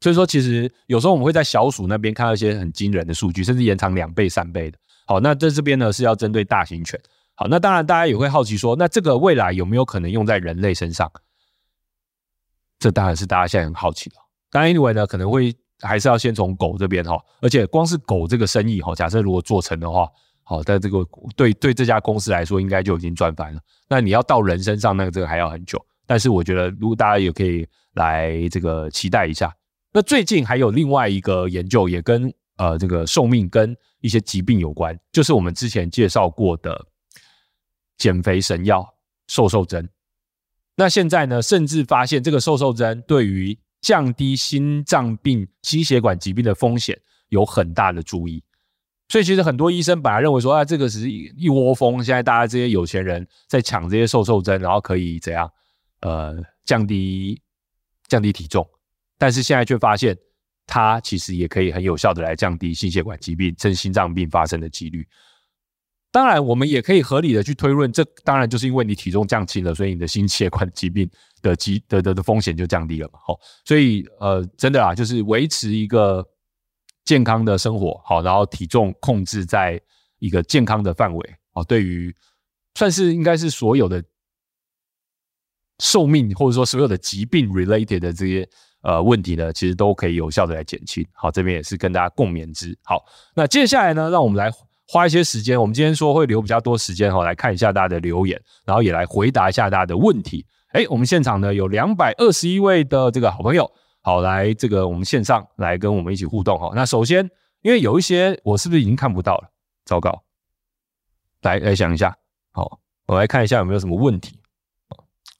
所以说，其实有时候我们会在小鼠那边看到一些很惊人的数据，甚至延长两倍、三倍的。好，那在这边呢是要针对大型犬。好，那当然大家也会好奇说，那这个未来有没有可能用在人类身上？这当然是大家现在很好奇的。当然，anyway 呢，可能会还是要先从狗这边哈，而且光是狗这个生意哈，假设如果做成的话，好，在这个对对这家公司来说，应该就已经赚翻了。那你要到人身上，那个这个还要很久。但是我觉得，如果大家也可以来这个期待一下。那最近还有另外一个研究，也跟呃这个寿命跟一些疾病有关，就是我们之前介绍过的减肥神药瘦瘦针。那现在呢，甚至发现这个瘦瘦针对于降低心脏病、心血管疾病的风险有很大的注意。所以其实很多医生本来认为说啊，这个是一窝蜂，现在大家这些有钱人在抢这些瘦瘦针，然后可以怎样呃降低降低体重。但是现在却发现，它其实也可以很有效的来降低心血管疾病、甚至心脏病发生的几率。当然，我们也可以合理的去推论，这当然就是因为你体重降轻了，所以你的心血管疾病的疾的的的风险就降低了嘛。好，所以呃，真的啊，就是维持一个健康的生活，好，然后体重控制在一个健康的范围，哦，对于算是应该是所有的寿命或者说所有的疾病 related 的这些。呃，问题呢，其实都可以有效的来减轻。好，这边也是跟大家共勉之。好，那接下来呢，让我们来花一些时间。我们今天说会留比较多时间哈，来看一下大家的留言，然后也来回答一下大家的问题。哎，我们现场呢有两百二十一位的这个好朋友，好，来这个我们线上来跟我们一起互动哈。那首先，因为有一些我是不是已经看不到了？糟糕，来来想一下，好，我来看一下有没有什么问题。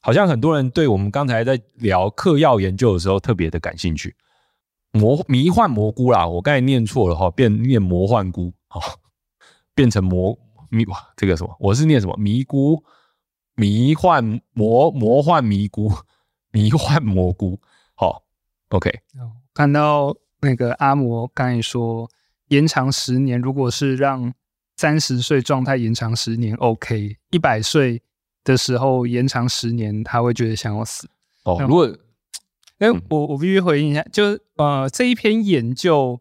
好像很多人对我们刚才在聊嗑药研究的时候特别的感兴趣。魔迷幻蘑菇啦，我刚才念错了哈，变念魔幻菇，好，变成魔迷哇，这个什么？我是念什么迷菇？迷幻魔魔幻迷菇，迷幻蘑菇。好，OK。看到那个阿魔刚才说延长十年，如果是让三十岁状态延长十年，OK，一百岁。的时候延长十年，他会觉得想要死哦。如果，哎、嗯，我我必须回应一下，就是呃，这一篇研究，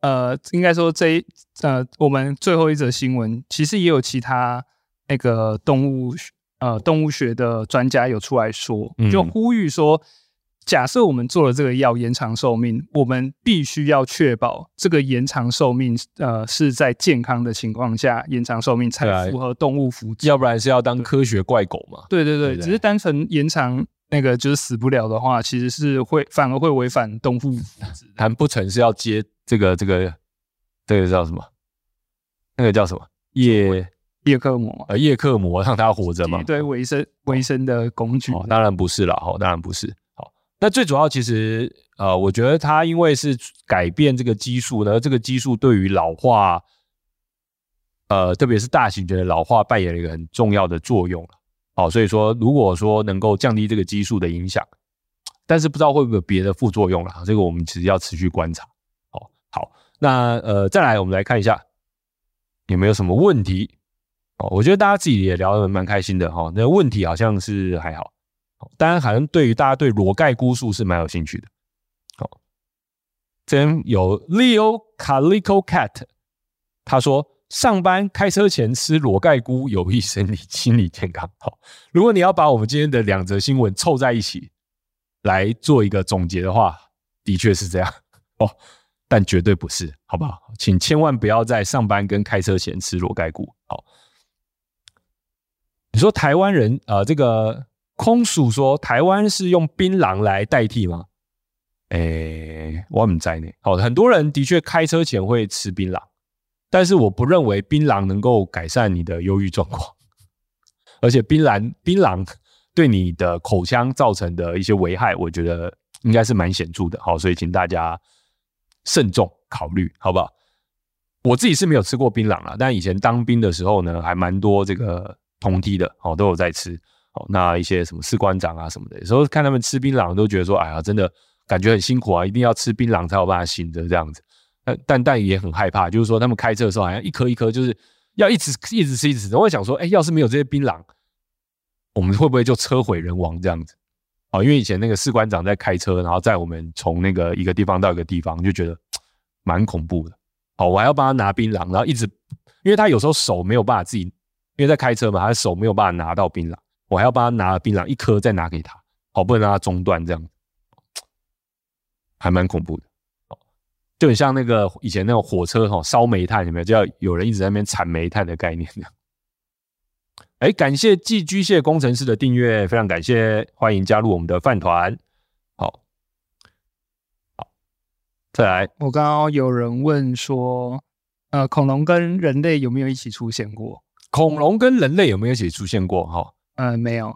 呃，应该说这一呃，我们最后一则新闻，其实也有其他那个动物呃动物学的专家有出来说，就呼吁说。嗯假设我们做了这个药延长寿命，我们必须要确保这个延长寿命，呃，是在健康的情况下延长寿命才符合动物福祉，要不然是要当科学怪狗嘛？对对对，对对对，只是单纯延长那个就是死不了的话，其实是会反而会违反动物福祉。难不成是要接这个这个这个叫什么？那个叫什么？叶叶克膜？呃，叶克膜让它活着吗？对，维生维生的工具？哦，当然不是了，哈，当然不是。那最主要，其实呃，我觉得它因为是改变这个激素呢，这个激素对于老化，呃，特别是大型犬的老化扮演了一个很重要的作用。哦，所以说如果说能够降低这个激素的影响，但是不知道会不会有别的副作用了，这个我们其实要持续观察。哦，好，那呃，再来我们来看一下有没有什么问题。哦，我觉得大家自己也聊得蛮开心的哈。那问题好像是还好，当然好像对于大家对裸盖菇素是蛮有兴趣的。好，这边有 Leo Calico Cat，他说上班开车前吃裸盖菇有益身体心理健康。好，如果你要把我们今天的两则新闻凑在一起来做一个总结的话，的确是这样哦，但绝对不是，好不好？请千万不要在上班跟开车前吃裸盖菇。好。你说台湾人呃，这个空鼠说台湾是用槟榔来代替吗？诶、我很在内。好，很多人的确开车前会吃槟榔，但是我不认为槟榔能够改善你的忧郁状况，而且槟榔槟榔对你的口腔造成的一些危害，我觉得应该是蛮显著的。好，所以请大家慎重考虑，好不好？我自己是没有吃过槟榔啊，但以前当兵的时候呢，还蛮多这个。同梯的哦，都有在吃哦。那一些什么士官长啊什么的，有时候看他们吃槟榔，都觉得说，哎呀，真的感觉很辛苦啊，一定要吃槟榔才有办法醒着这样子。但但但也很害怕，就是说他们开车的时候，好像一颗一颗，就是要一直一直吃一直吃。我会想说，哎，要是没有这些槟榔，我们会不会就车毁人亡这样子？哦，因为以前那个士官长在开车，然后载我们从那个一个地方到一个地方，就觉得 蛮恐怖的。好，我还要帮他拿槟榔，然后一直，因为他有时候手没有办法自己。因为在开车嘛，他的手没有办法拿到槟榔，我还要帮他拿了槟榔一颗再拿给他，好，不能让他中断，这样还蛮恐怖的，就很像那个以前那种火车哈烧煤炭有没有？就要有人一直在那边铲煤炭的概念这样。哎，感谢寄居蟹工程师的订阅，非常感谢，欢迎加入我们的饭团。好，好，再来，我刚刚有人问说，呃，恐龙跟人类有没有一起出现过？恐龙跟人类有没有一起出现过？哈，呃，没有，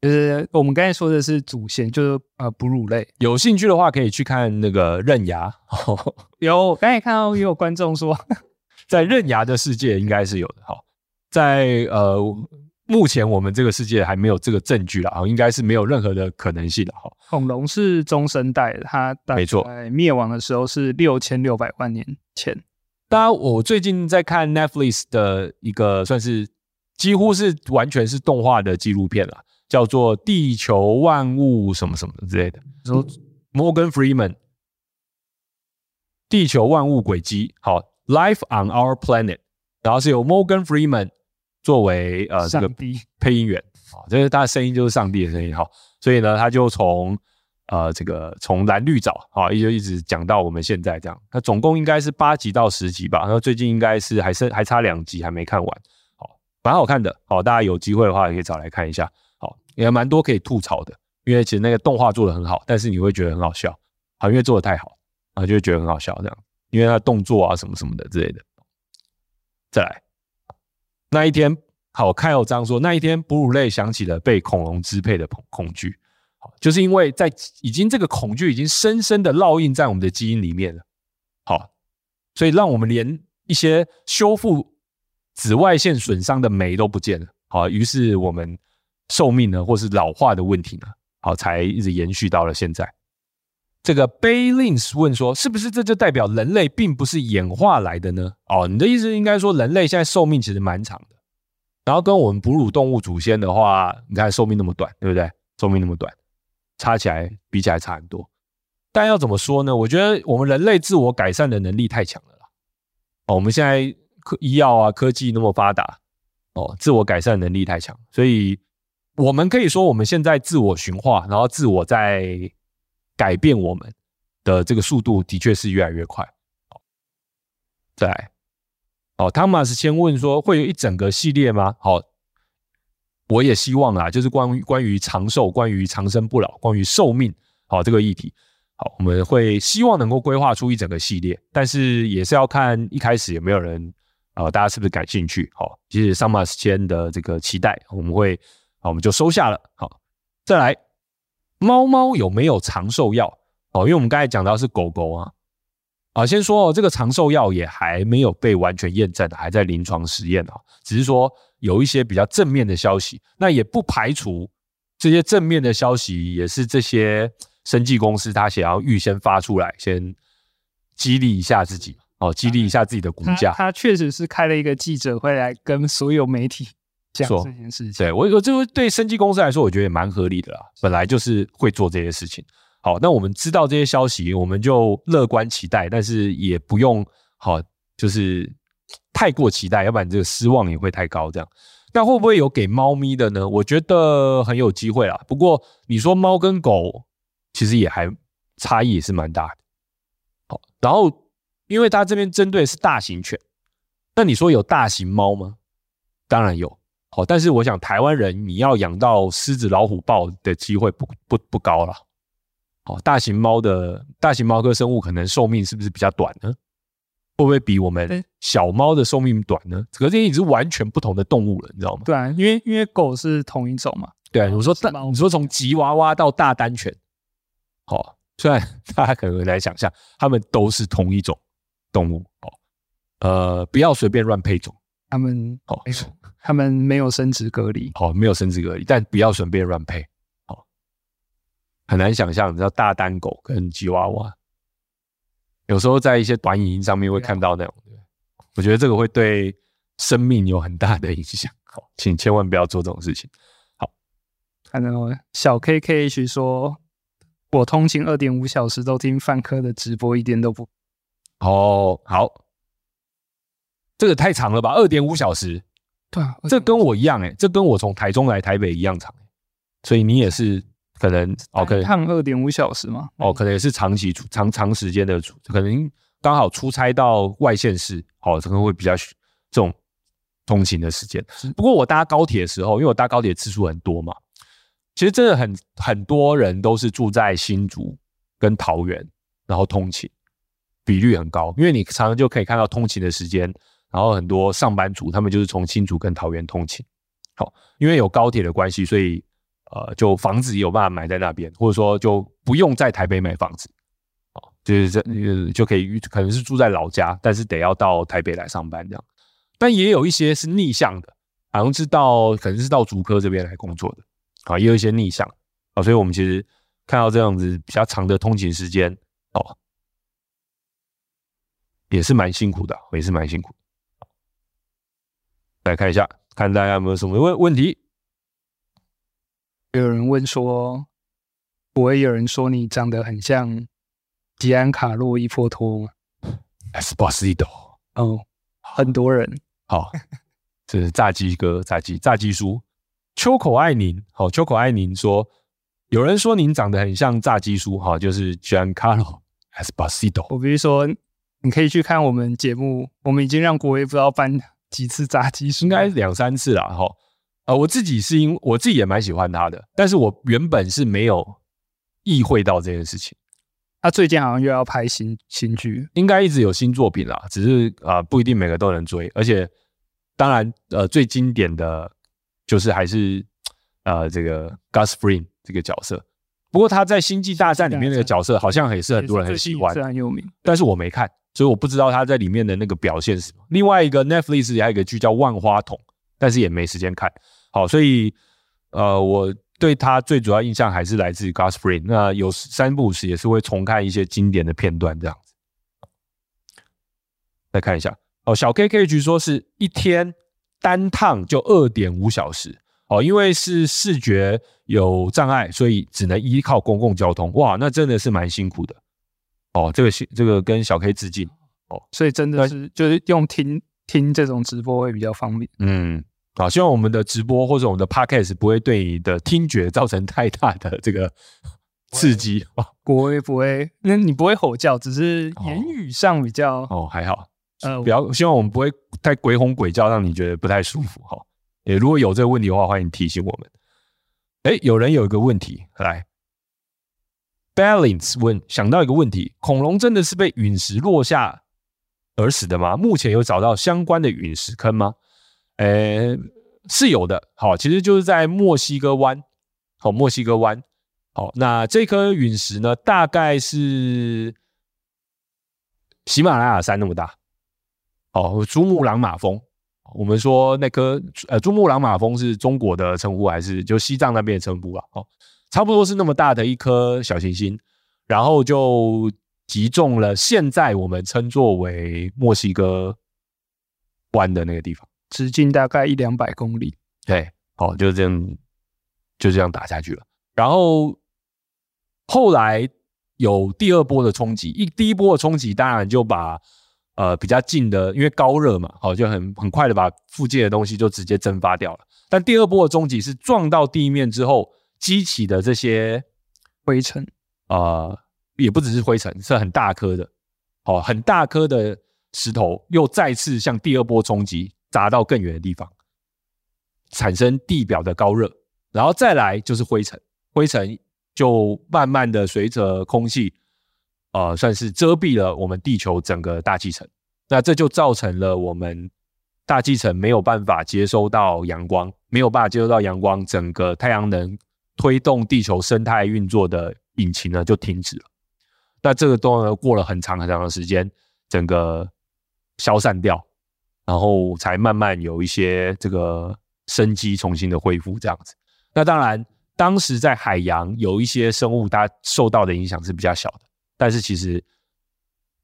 就是我们刚才说的是祖先，就是呃哺乳类。有兴趣的话，可以去看那个刃牙。有，刚才看到也有观众说，在刃牙的世界应该是有的。哈，在呃目前我们这个世界还没有这个证据了啊，应该是没有任何的可能性的。哈，恐龙是中生代，它没错，灭亡的时候是六千六百万年前。当然，我最近在看 Netflix 的一个算是几乎是完全是动画的纪录片了，叫做《地球万物什么什么之类的》，说 Morgan Freeman《地球万物轨迹》好，《Life on Our Planet》，然后是由 Morgan Freeman 作为呃这个配音员啊，这个他的声音就是上帝的声音哈，所以呢，他就从。呃，这个从蓝绿藻啊，一直一直讲到我们现在这样，那总共应该是八集到十集吧。然后最近应该是还剩还差两集还没看完，好，蛮好看的。好，大家有机会的话也可以找来看一下。好，也蛮多可以吐槽的，因为其实那个动画做的很好，但是你会觉得很好笑，好，因为做的太好啊，就会觉得很好笑这样，因为它动作啊什么什么的之类的。再来，那一天，好，看有章说那一天哺乳类想起了被恐龙支配的恐恐惧。好，就是因为在已经这个恐惧已经深深的烙印在我们的基因里面了。好，所以让我们连一些修复紫外线损伤的酶都不见了。好，于是我们寿命呢，或是老化的问题呢，好，才一直延续到了现在。这个 Baylins 问说，是不是这就代表人类并不是演化来的呢？哦，你的意思应该说人类现在寿命其实蛮长的，然后跟我们哺乳动物祖先的话，你看寿命那么短，对不对？寿命那么短。差起来比起来差很多，但要怎么说呢？我觉得我们人类自我改善的能力太强了啦。哦，我们现在科医药啊科技那么发达，哦，自我改善能力太强，所以我们可以说我们现在自我驯化，然后自我在改变我们的这个速度的确是越来越快。哦，再来，哦，汤马斯先问说会有一整个系列吗？好。我也希望啊，就是关于关于长寿、关于长生不老、关于寿命，好这个议题，好，我们会希望能够规划出一整个系列，但是也是要看一开始有没有人，呃，大家是不是感兴趣？好，其实桑马斯间的这个期待，我们会，好，我们就收下了。好，再来，猫猫有没有长寿药？哦，因为我们刚才讲到是狗狗啊，啊，先说哦，这个长寿药也还没有被完全验证，还在临床实验啊，只是说有一些比较正面的消息，那也不排除这些正面的消息也是这些生技公司他想要预先发出来，先激励一下自己，哦，激励一下自己的股价。他确实是开了一个记者会来跟所有媒体 讲这件事情。对，我我这个对生技公司来说，我觉得也蛮合理的啦，本来就是会做这些事情。好，那我们知道这些消息，我们就乐观期待，但是也不用好，就是太过期待，要不然这个失望也会太高。这样，那会不会有给猫咪的呢？我觉得很有机会啦。不过你说猫跟狗，其实也还差异也是蛮大的。好，然后因为它这边针对的是大型犬，那你说有大型猫吗？当然有。好，但是我想台湾人你要养到狮子、老虎、豹的机会不不不高了。哦，大型猫的大型猫科生物可能寿命是不是比较短呢？会不会比我们小猫的寿命短呢？可是这经是完全不同的动物了，你知道吗？对啊，因为因为狗是同一种嘛。对啊，我说大，你说从吉娃娃到大丹犬，好、哦，虽然大家可能来想象，它们都是同一种动物，哦，呃，不要随便乱配种。他们哦，他们没有生殖隔离，好、哦，没有生殖隔离，但不要随便乱配。哦很难想象，你知道大丹狗跟吉娃娃，有时候在一些短影音上面会看到那种，我觉得这个会对生命有很大的影响。好，请千万不要做这种事情。好，看到小 KKH 说，我通勤二点五小时都听范科的直播，一点都不……哦，好，这个太长了吧？二点五小时，对啊，这跟我一样哎、欸，这跟我从台中来台北一样长，所以你也是。可能哦，可能趟二点五小时嘛？哦，可能也是长期出长长时间的出，可能刚好出差到外县市，哦，可能会比较这种通勤的时间。不过我搭高铁的时候，因为我搭高铁次数很多嘛，其实真的很很多人都是住在新竹跟桃园，然后通勤比率很高，因为你常常就可以看到通勤的时间，然后很多上班族他们就是从新竹跟桃园通勤。好，因为有高铁的关系，所以。呃，就房子也有办法买在那边，或者说就不用在台北买房子，哦，就是这呃就可以可能是住在老家，但是得要到台北来上班这样。但也有一些是逆向的，好像是到可能是到竹科这边来工作的，啊，也有一些逆向啊，所以我们其实看到这样子比较长的通勤时间哦，也是蛮辛苦的，也是蛮辛苦的。来看一下，看大家有没有什么问问题。有人问说，不会有人说你长得很像吉安卡洛伊波托吗？Esposito 哦，很多人。好，这是炸鸡哥，炸鸡炸鸡叔，秋口爱您。好，秋口爱您说，有人说您长得很像炸鸡叔，哈，就是 Giancarlo Esposito。我比如说，你可以去看我们节目，我们已经让国威不知道办几次炸鸡，应该两三次了，哈。呃，我自己是因我自己也蛮喜欢他的，但是我原本是没有意会到这件事情。他最近好像又要拍新新剧，应该一直有新作品啦，只是啊、呃、不一定每个都能追，而且当然呃最经典的就是还是呃这个 Gus Fring 这个角色。不过他在《星际大战》里面那个角色好像也是很多人很喜欢，是很有名。但是我没看，所以我不知道他在里面的那个表现是什么。另外一个 Netflix 还有一个剧叫《万花筒》，但是也没时间看。好，所以呃，我对他最主要印象还是来自 Gus Fring。那有三部时也是会重看一些经典的片段，这样子。再看一下哦，小 K K 局说是一天单趟就二点五小时哦，因为是视觉有障碍，所以只能依靠公共交通。哇，那真的是蛮辛苦的哦。这个这个跟小 K 致敬哦，所以真的是就是用听听这种直播会比较方便。嗯。好，希望我们的直播或者我们的 podcast 不会对你的听觉造成太大的 这个刺激哦。不会不会，那你不会吼叫，只是言语上比较哦，哦还好。呃，比较希望我们不会太鬼吼鬼叫，让你觉得不太舒服。哈，也如果有这个问题的话，欢迎提醒我们。哎，有人有一个问题来，Balance 问，想到一个问题：恐龙真的是被陨石落下而死的吗？目前有找到相关的陨石坑吗？呃、是有的，好，其实就是在墨西哥湾，好，墨西哥湾，好，那这颗陨石呢，大概是喜马拉雅山那么大。哦，珠穆朗玛峰，我们说那颗呃，珠穆朗玛峰是中国的称呼还是就西藏那边的称呼啊？哦，差不多是那么大的一颗小行星，然后就击中了现在我们称作为墨西哥湾的那个地方，直径大概一两百公里。对，好，就这样就这样打下去了。然后后来有第二波的冲击，一第一波的冲击当然就把。呃，比较近的，因为高热嘛，好，就很很快的把附近的东西就直接蒸发掉了。但第二波的冲击是撞到地面之后激起的这些灰尘，呃，也不只是灰尘，是很大颗的，好，很大颗的石头又再次向第二波冲击砸到更远的地方，产生地表的高热，然后再来就是灰尘，灰尘就慢慢的随着空气。呃，算是遮蔽了我们地球整个大气层，那这就造成了我们大气层没有办法接收到阳光，没有办法接收到阳光，整个太阳能推动地球生态运作的引擎呢就停止了。那这个都呢过了很长很长的时间，整个消散掉，然后才慢慢有一些这个生机重新的恢复这样子。那当然，当时在海洋有一些生物，它受到的影响是比较小的。但是其实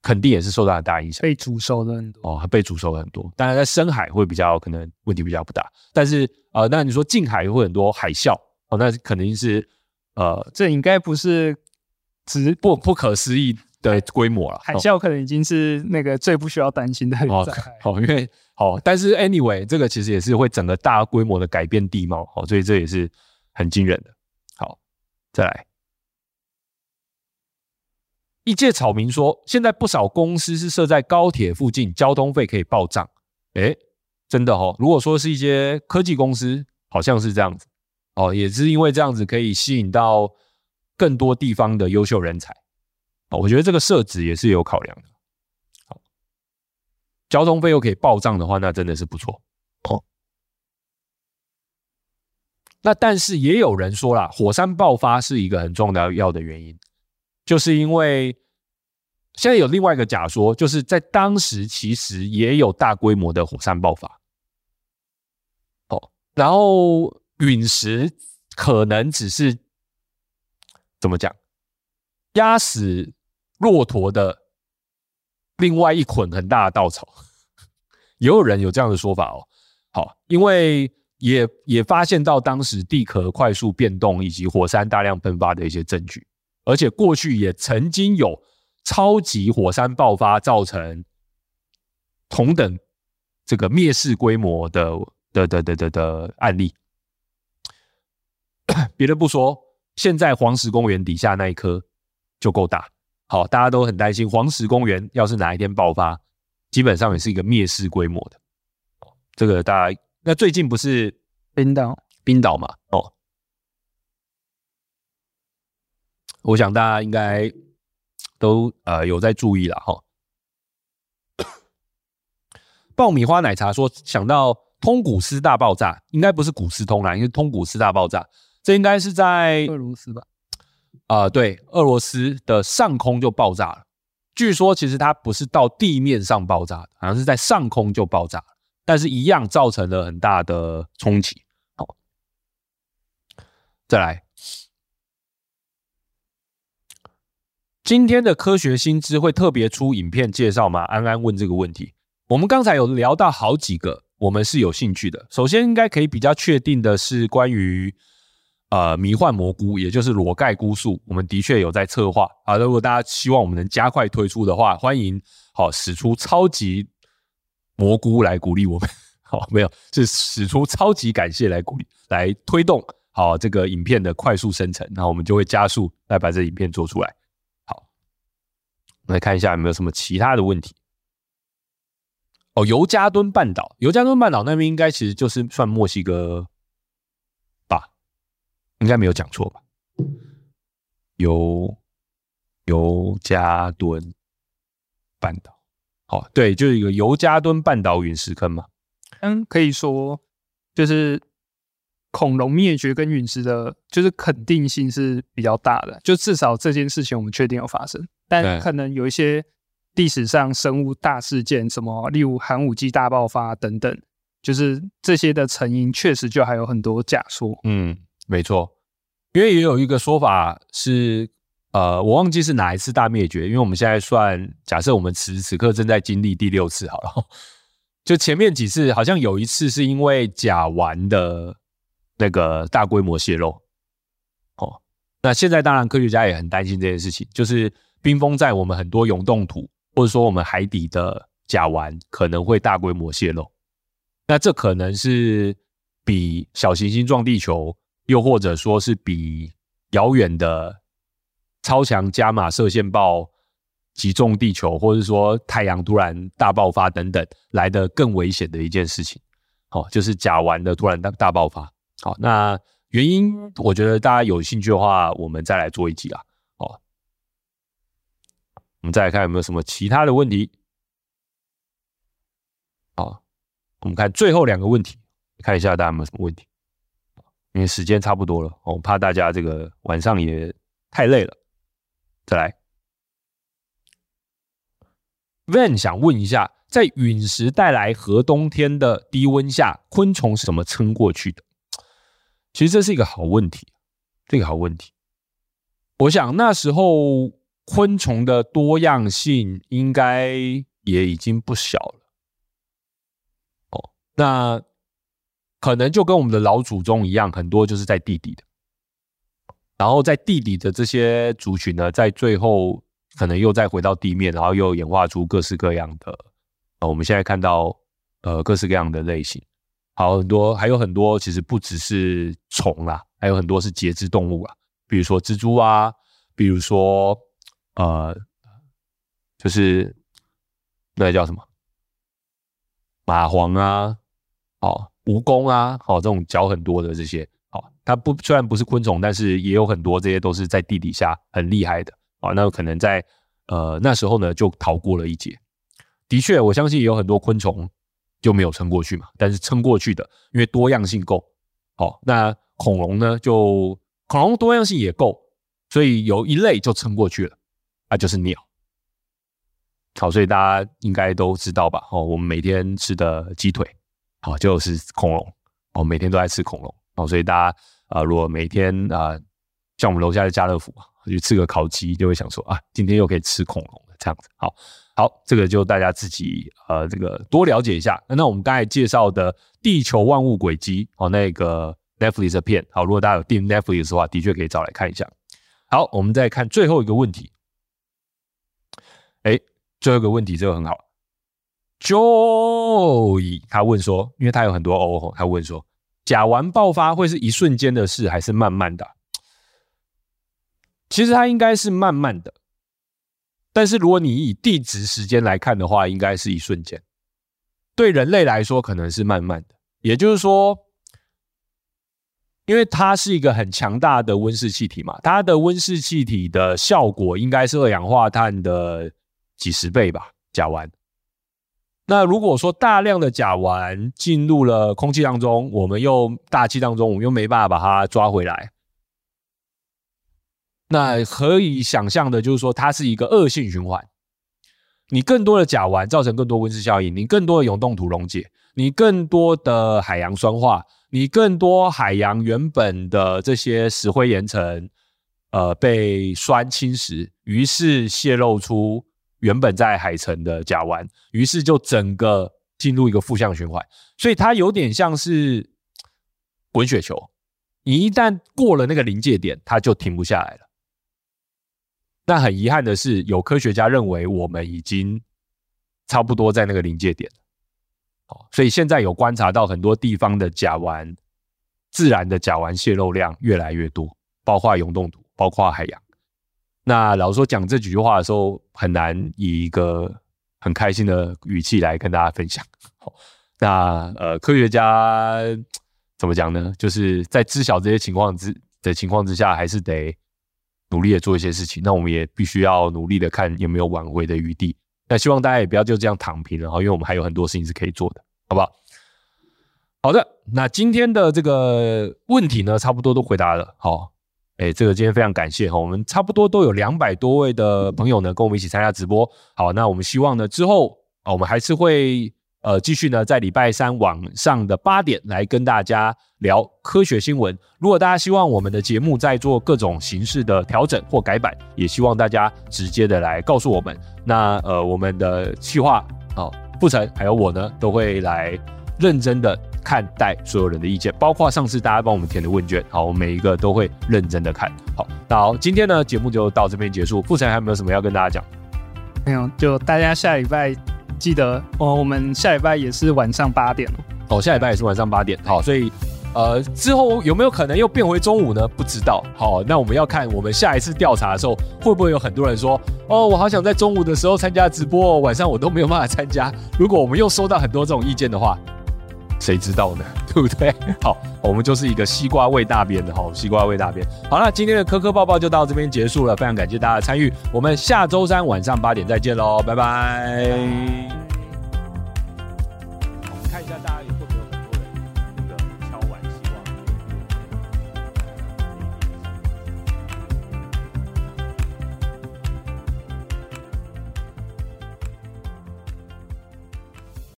肯定也是受到很大影响，被煮熟了很多哦，被煮熟了很多。当然在深海会比较可能问题比较不大，但是呃，那你说近海会很多海啸哦，那肯定是呃，这应该不是只不不可思议的规模了。海啸可能已经是那个最不需要担心的灾害。哦，因为好，但是 anyway，这个其实也是会整个大规模的改变地貌哦，所以这也是很惊人的。好，再来。一介草民说：“现在不少公司是设在高铁附近，交通费可以报账。诶，真的哦。如果说是一些科技公司，好像是这样子哦，也是因为这样子可以吸引到更多地方的优秀人才。哦，我觉得这个设置也是有考量的。好，交通费又可以报账的话，那真的是不错哦。那但是也有人说啦，火山爆发是一个很重要要的原因。”就是因为现在有另外一个假说，就是在当时其实也有大规模的火山爆发，哦，然后陨石可能只是怎么讲，压死骆驼的另外一捆很大的稻草，也有人有这样的说法哦。好，因为也也发现到当时地壳快速变动以及火山大量喷发的一些证据。而且过去也曾经有超级火山爆发造成同等这个灭世规模的的的的的的案例。别的不说，现在黄石公园底下那一颗就够大。好，大家都很担心黄石公园要是哪一天爆发，基本上也是一个灭世规模的。这个大家那最近不是冰岛冰岛嘛？哦。我想大家应该都呃有在注意了哈。爆米花奶茶说想到通古斯大爆炸，应该不是古斯通啦，因为通古斯大爆炸，这应该是在俄罗斯吧？啊、呃，对，俄罗斯的上空就爆炸了。据说其实它不是到地面上爆炸的，好像是在上空就爆炸，但是一样造成了很大的冲击。好，再来。今天的科学新知会特别出影片介绍吗？安安问这个问题。我们刚才有聊到好几个，我们是有兴趣的。首先，应该可以比较确定的是关于呃迷幻蘑菇，也就是裸盖菇素，我们的确有在策划啊。如果大家希望我们能加快推出的话，欢迎好使出超级蘑菇来鼓励我们。好，没有，是使出超级感谢来鼓励，来推动好这个影片的快速生成，那我们就会加速来把这影片做出来。好来看一下有没有什么其他的问题。哦，尤加敦半岛，尤加敦半岛那边应该其实就是算墨西哥？应该没有讲错吧？尤尤加敦半岛，好，对，就是一个尤加敦半岛陨石坑嘛。嗯，可以说就是恐龙灭绝跟陨石的，就是肯定性是比较大的，就至少这件事情我们确定有发生，但可能有一些历史上生物大事件，什么例如寒武纪大爆发等等，就是这些的成因确实就还有很多假说。嗯，没错，因为也有一个说法是，呃，我忘记是哪一次大灭绝，因为我们现在算假设我们此时此刻正在经历第六次好了。就前面几次，好像有一次是因为甲烷的那个大规模泄漏，哦，那现在当然科学家也很担心这件事情，就是冰封在我们很多永冻土，或者说我们海底的甲烷可能会大规模泄漏，那这可能是比小行星撞地球，又或者说是比遥远的超强伽马射线暴。击中地球，或者说太阳突然大爆发等等，来的更危险的一件事情，好，就是甲烷的突然大大爆发。好，那原因，我觉得大家有兴趣的话，我们再来做一集啊。好，我们再来看有没有什么其他的问题。好，我们看最后两个问题，看一下大家有没有什么问题。因为时间差不多了，我怕大家这个晚上也太累了，再来。Van 想问一下，在陨石带来核冬天的低温下，昆虫是怎么撑过去的？其实这是一个好问题，这个好问题。我想那时候昆虫的多样性应该也已经不小了。哦，那可能就跟我们的老祖宗一样，很多就是在地底的。然后在地底的这些族群呢，在最后。可能又再回到地面，然后又演化出各式各样的，呃，我们现在看到，呃，各式各样的类型，好，很多，还有很多，其实不只是虫啦，还有很多是节肢动物啊，比如说蜘蛛啊，比如说，呃，就是那叫什么蚂蟥啊，哦，蜈蚣啊，好，这种脚很多的这些，好，它不虽然不是昆虫，但是也有很多这些都是在地底下很厉害的。啊，那可能在呃那时候呢，就逃过了一劫。的确，我相信也有很多昆虫就没有撑过去嘛。但是撑过去的，因为多样性够。好，那恐龙呢，就恐龙多样性也够，所以有一类就撑过去了，那就是鸟。好，所以大家应该都知道吧？哦，我们每天吃的鸡腿，好，就是恐龙。哦，每天都在吃恐龙。哦，所以大家啊，如果每天啊，像我们楼下的家乐福。去吃个烤鸡，就会想说啊，今天又可以吃恐龙了，这样子。好，好，这个就大家自己呃，这个多了解一下。那我们刚才介绍的《地球万物轨迹》哦，那个 Netflix 的片，好，如果大家有订 Netflix 的话，的确可以找来看一下。好，我们再看最后一个问题。哎，最后一个问题，这个很好。Joy，他问说，因为他有很多哦，他问说，甲烷爆发会是一瞬间的事，还是慢慢的？其实它应该是慢慢的，但是如果你以地质时间来看的话，应该是一瞬间。对人类来说，可能是慢慢的。也就是说，因为它是一个很强大的温室气体嘛，它的温室气体的效果应该是二氧化碳的几十倍吧，甲烷。那如果说大量的甲烷进入了空气当中，我们又大气当中，我们又没办法把它抓回来。那可以想象的，就是说它是一个恶性循环。你更多的甲烷造成更多温室效应，你更多的永冻土溶解，你更多的海洋酸化，你更多海洋原本的这些石灰岩层，呃，被酸侵蚀，于是泄露出原本在海城的甲烷，于是就整个进入一个负向循环。所以它有点像是滚雪球，你一旦过了那个临界点，它就停不下来了。那很遗憾的是，有科学家认为我们已经差不多在那个临界点了。好，所以现在有观察到很多地方的甲烷，自然的甲烷泄漏量越来越多，包括永冻土，包括海洋。那老实说，讲这几句话的时候，很难以一个很开心的语气来跟大家分享。好，那呃，科学家怎么讲呢？就是在知晓这些情况之的情况之下，还是得。努力的做一些事情，那我们也必须要努力的看有没有挽回的余地。那希望大家也不要就这样躺平了，然后因为我们还有很多事情是可以做的，好不好？好的，那今天的这个问题呢，差不多都回答了。好，哎，这个今天非常感谢哈，我们差不多都有两百多位的朋友呢，跟我们一起参加直播。好，那我们希望呢，之后啊，我们还是会呃继续呢，在礼拜三晚上的八点来跟大家聊科学新闻。如果大家希望我们的节目在做各种形式的调整或改版，也希望大家直接的来告诉我们。那呃，我们的企划啊，富成还有我呢，都会来认真的。看待所有人的意见，包括上次大家帮我们填的问卷，好，我每一个都会认真的看。好，那好，今天呢节目就到这边结束。富城还有没有什么要跟大家讲？没有，就大家下礼拜记得哦，我们下礼拜也是晚上八点哦，下礼拜也是晚上八点。好，所以呃之后有没有可能又变回中午呢？不知道。好，那我们要看我们下一次调查的时候，会不会有很多人说，哦，我好想在中午的时候参加直播，晚上我都没有办法参加。如果我们又收到很多这种意见的话。谁知道呢？对不对？好，我们就是一个西瓜味大便的哈，西瓜味大便。好了，今天的磕磕抱抱就到这边结束了，非常感谢大家的参与，我们下周三晚上八点再见喽，拜拜。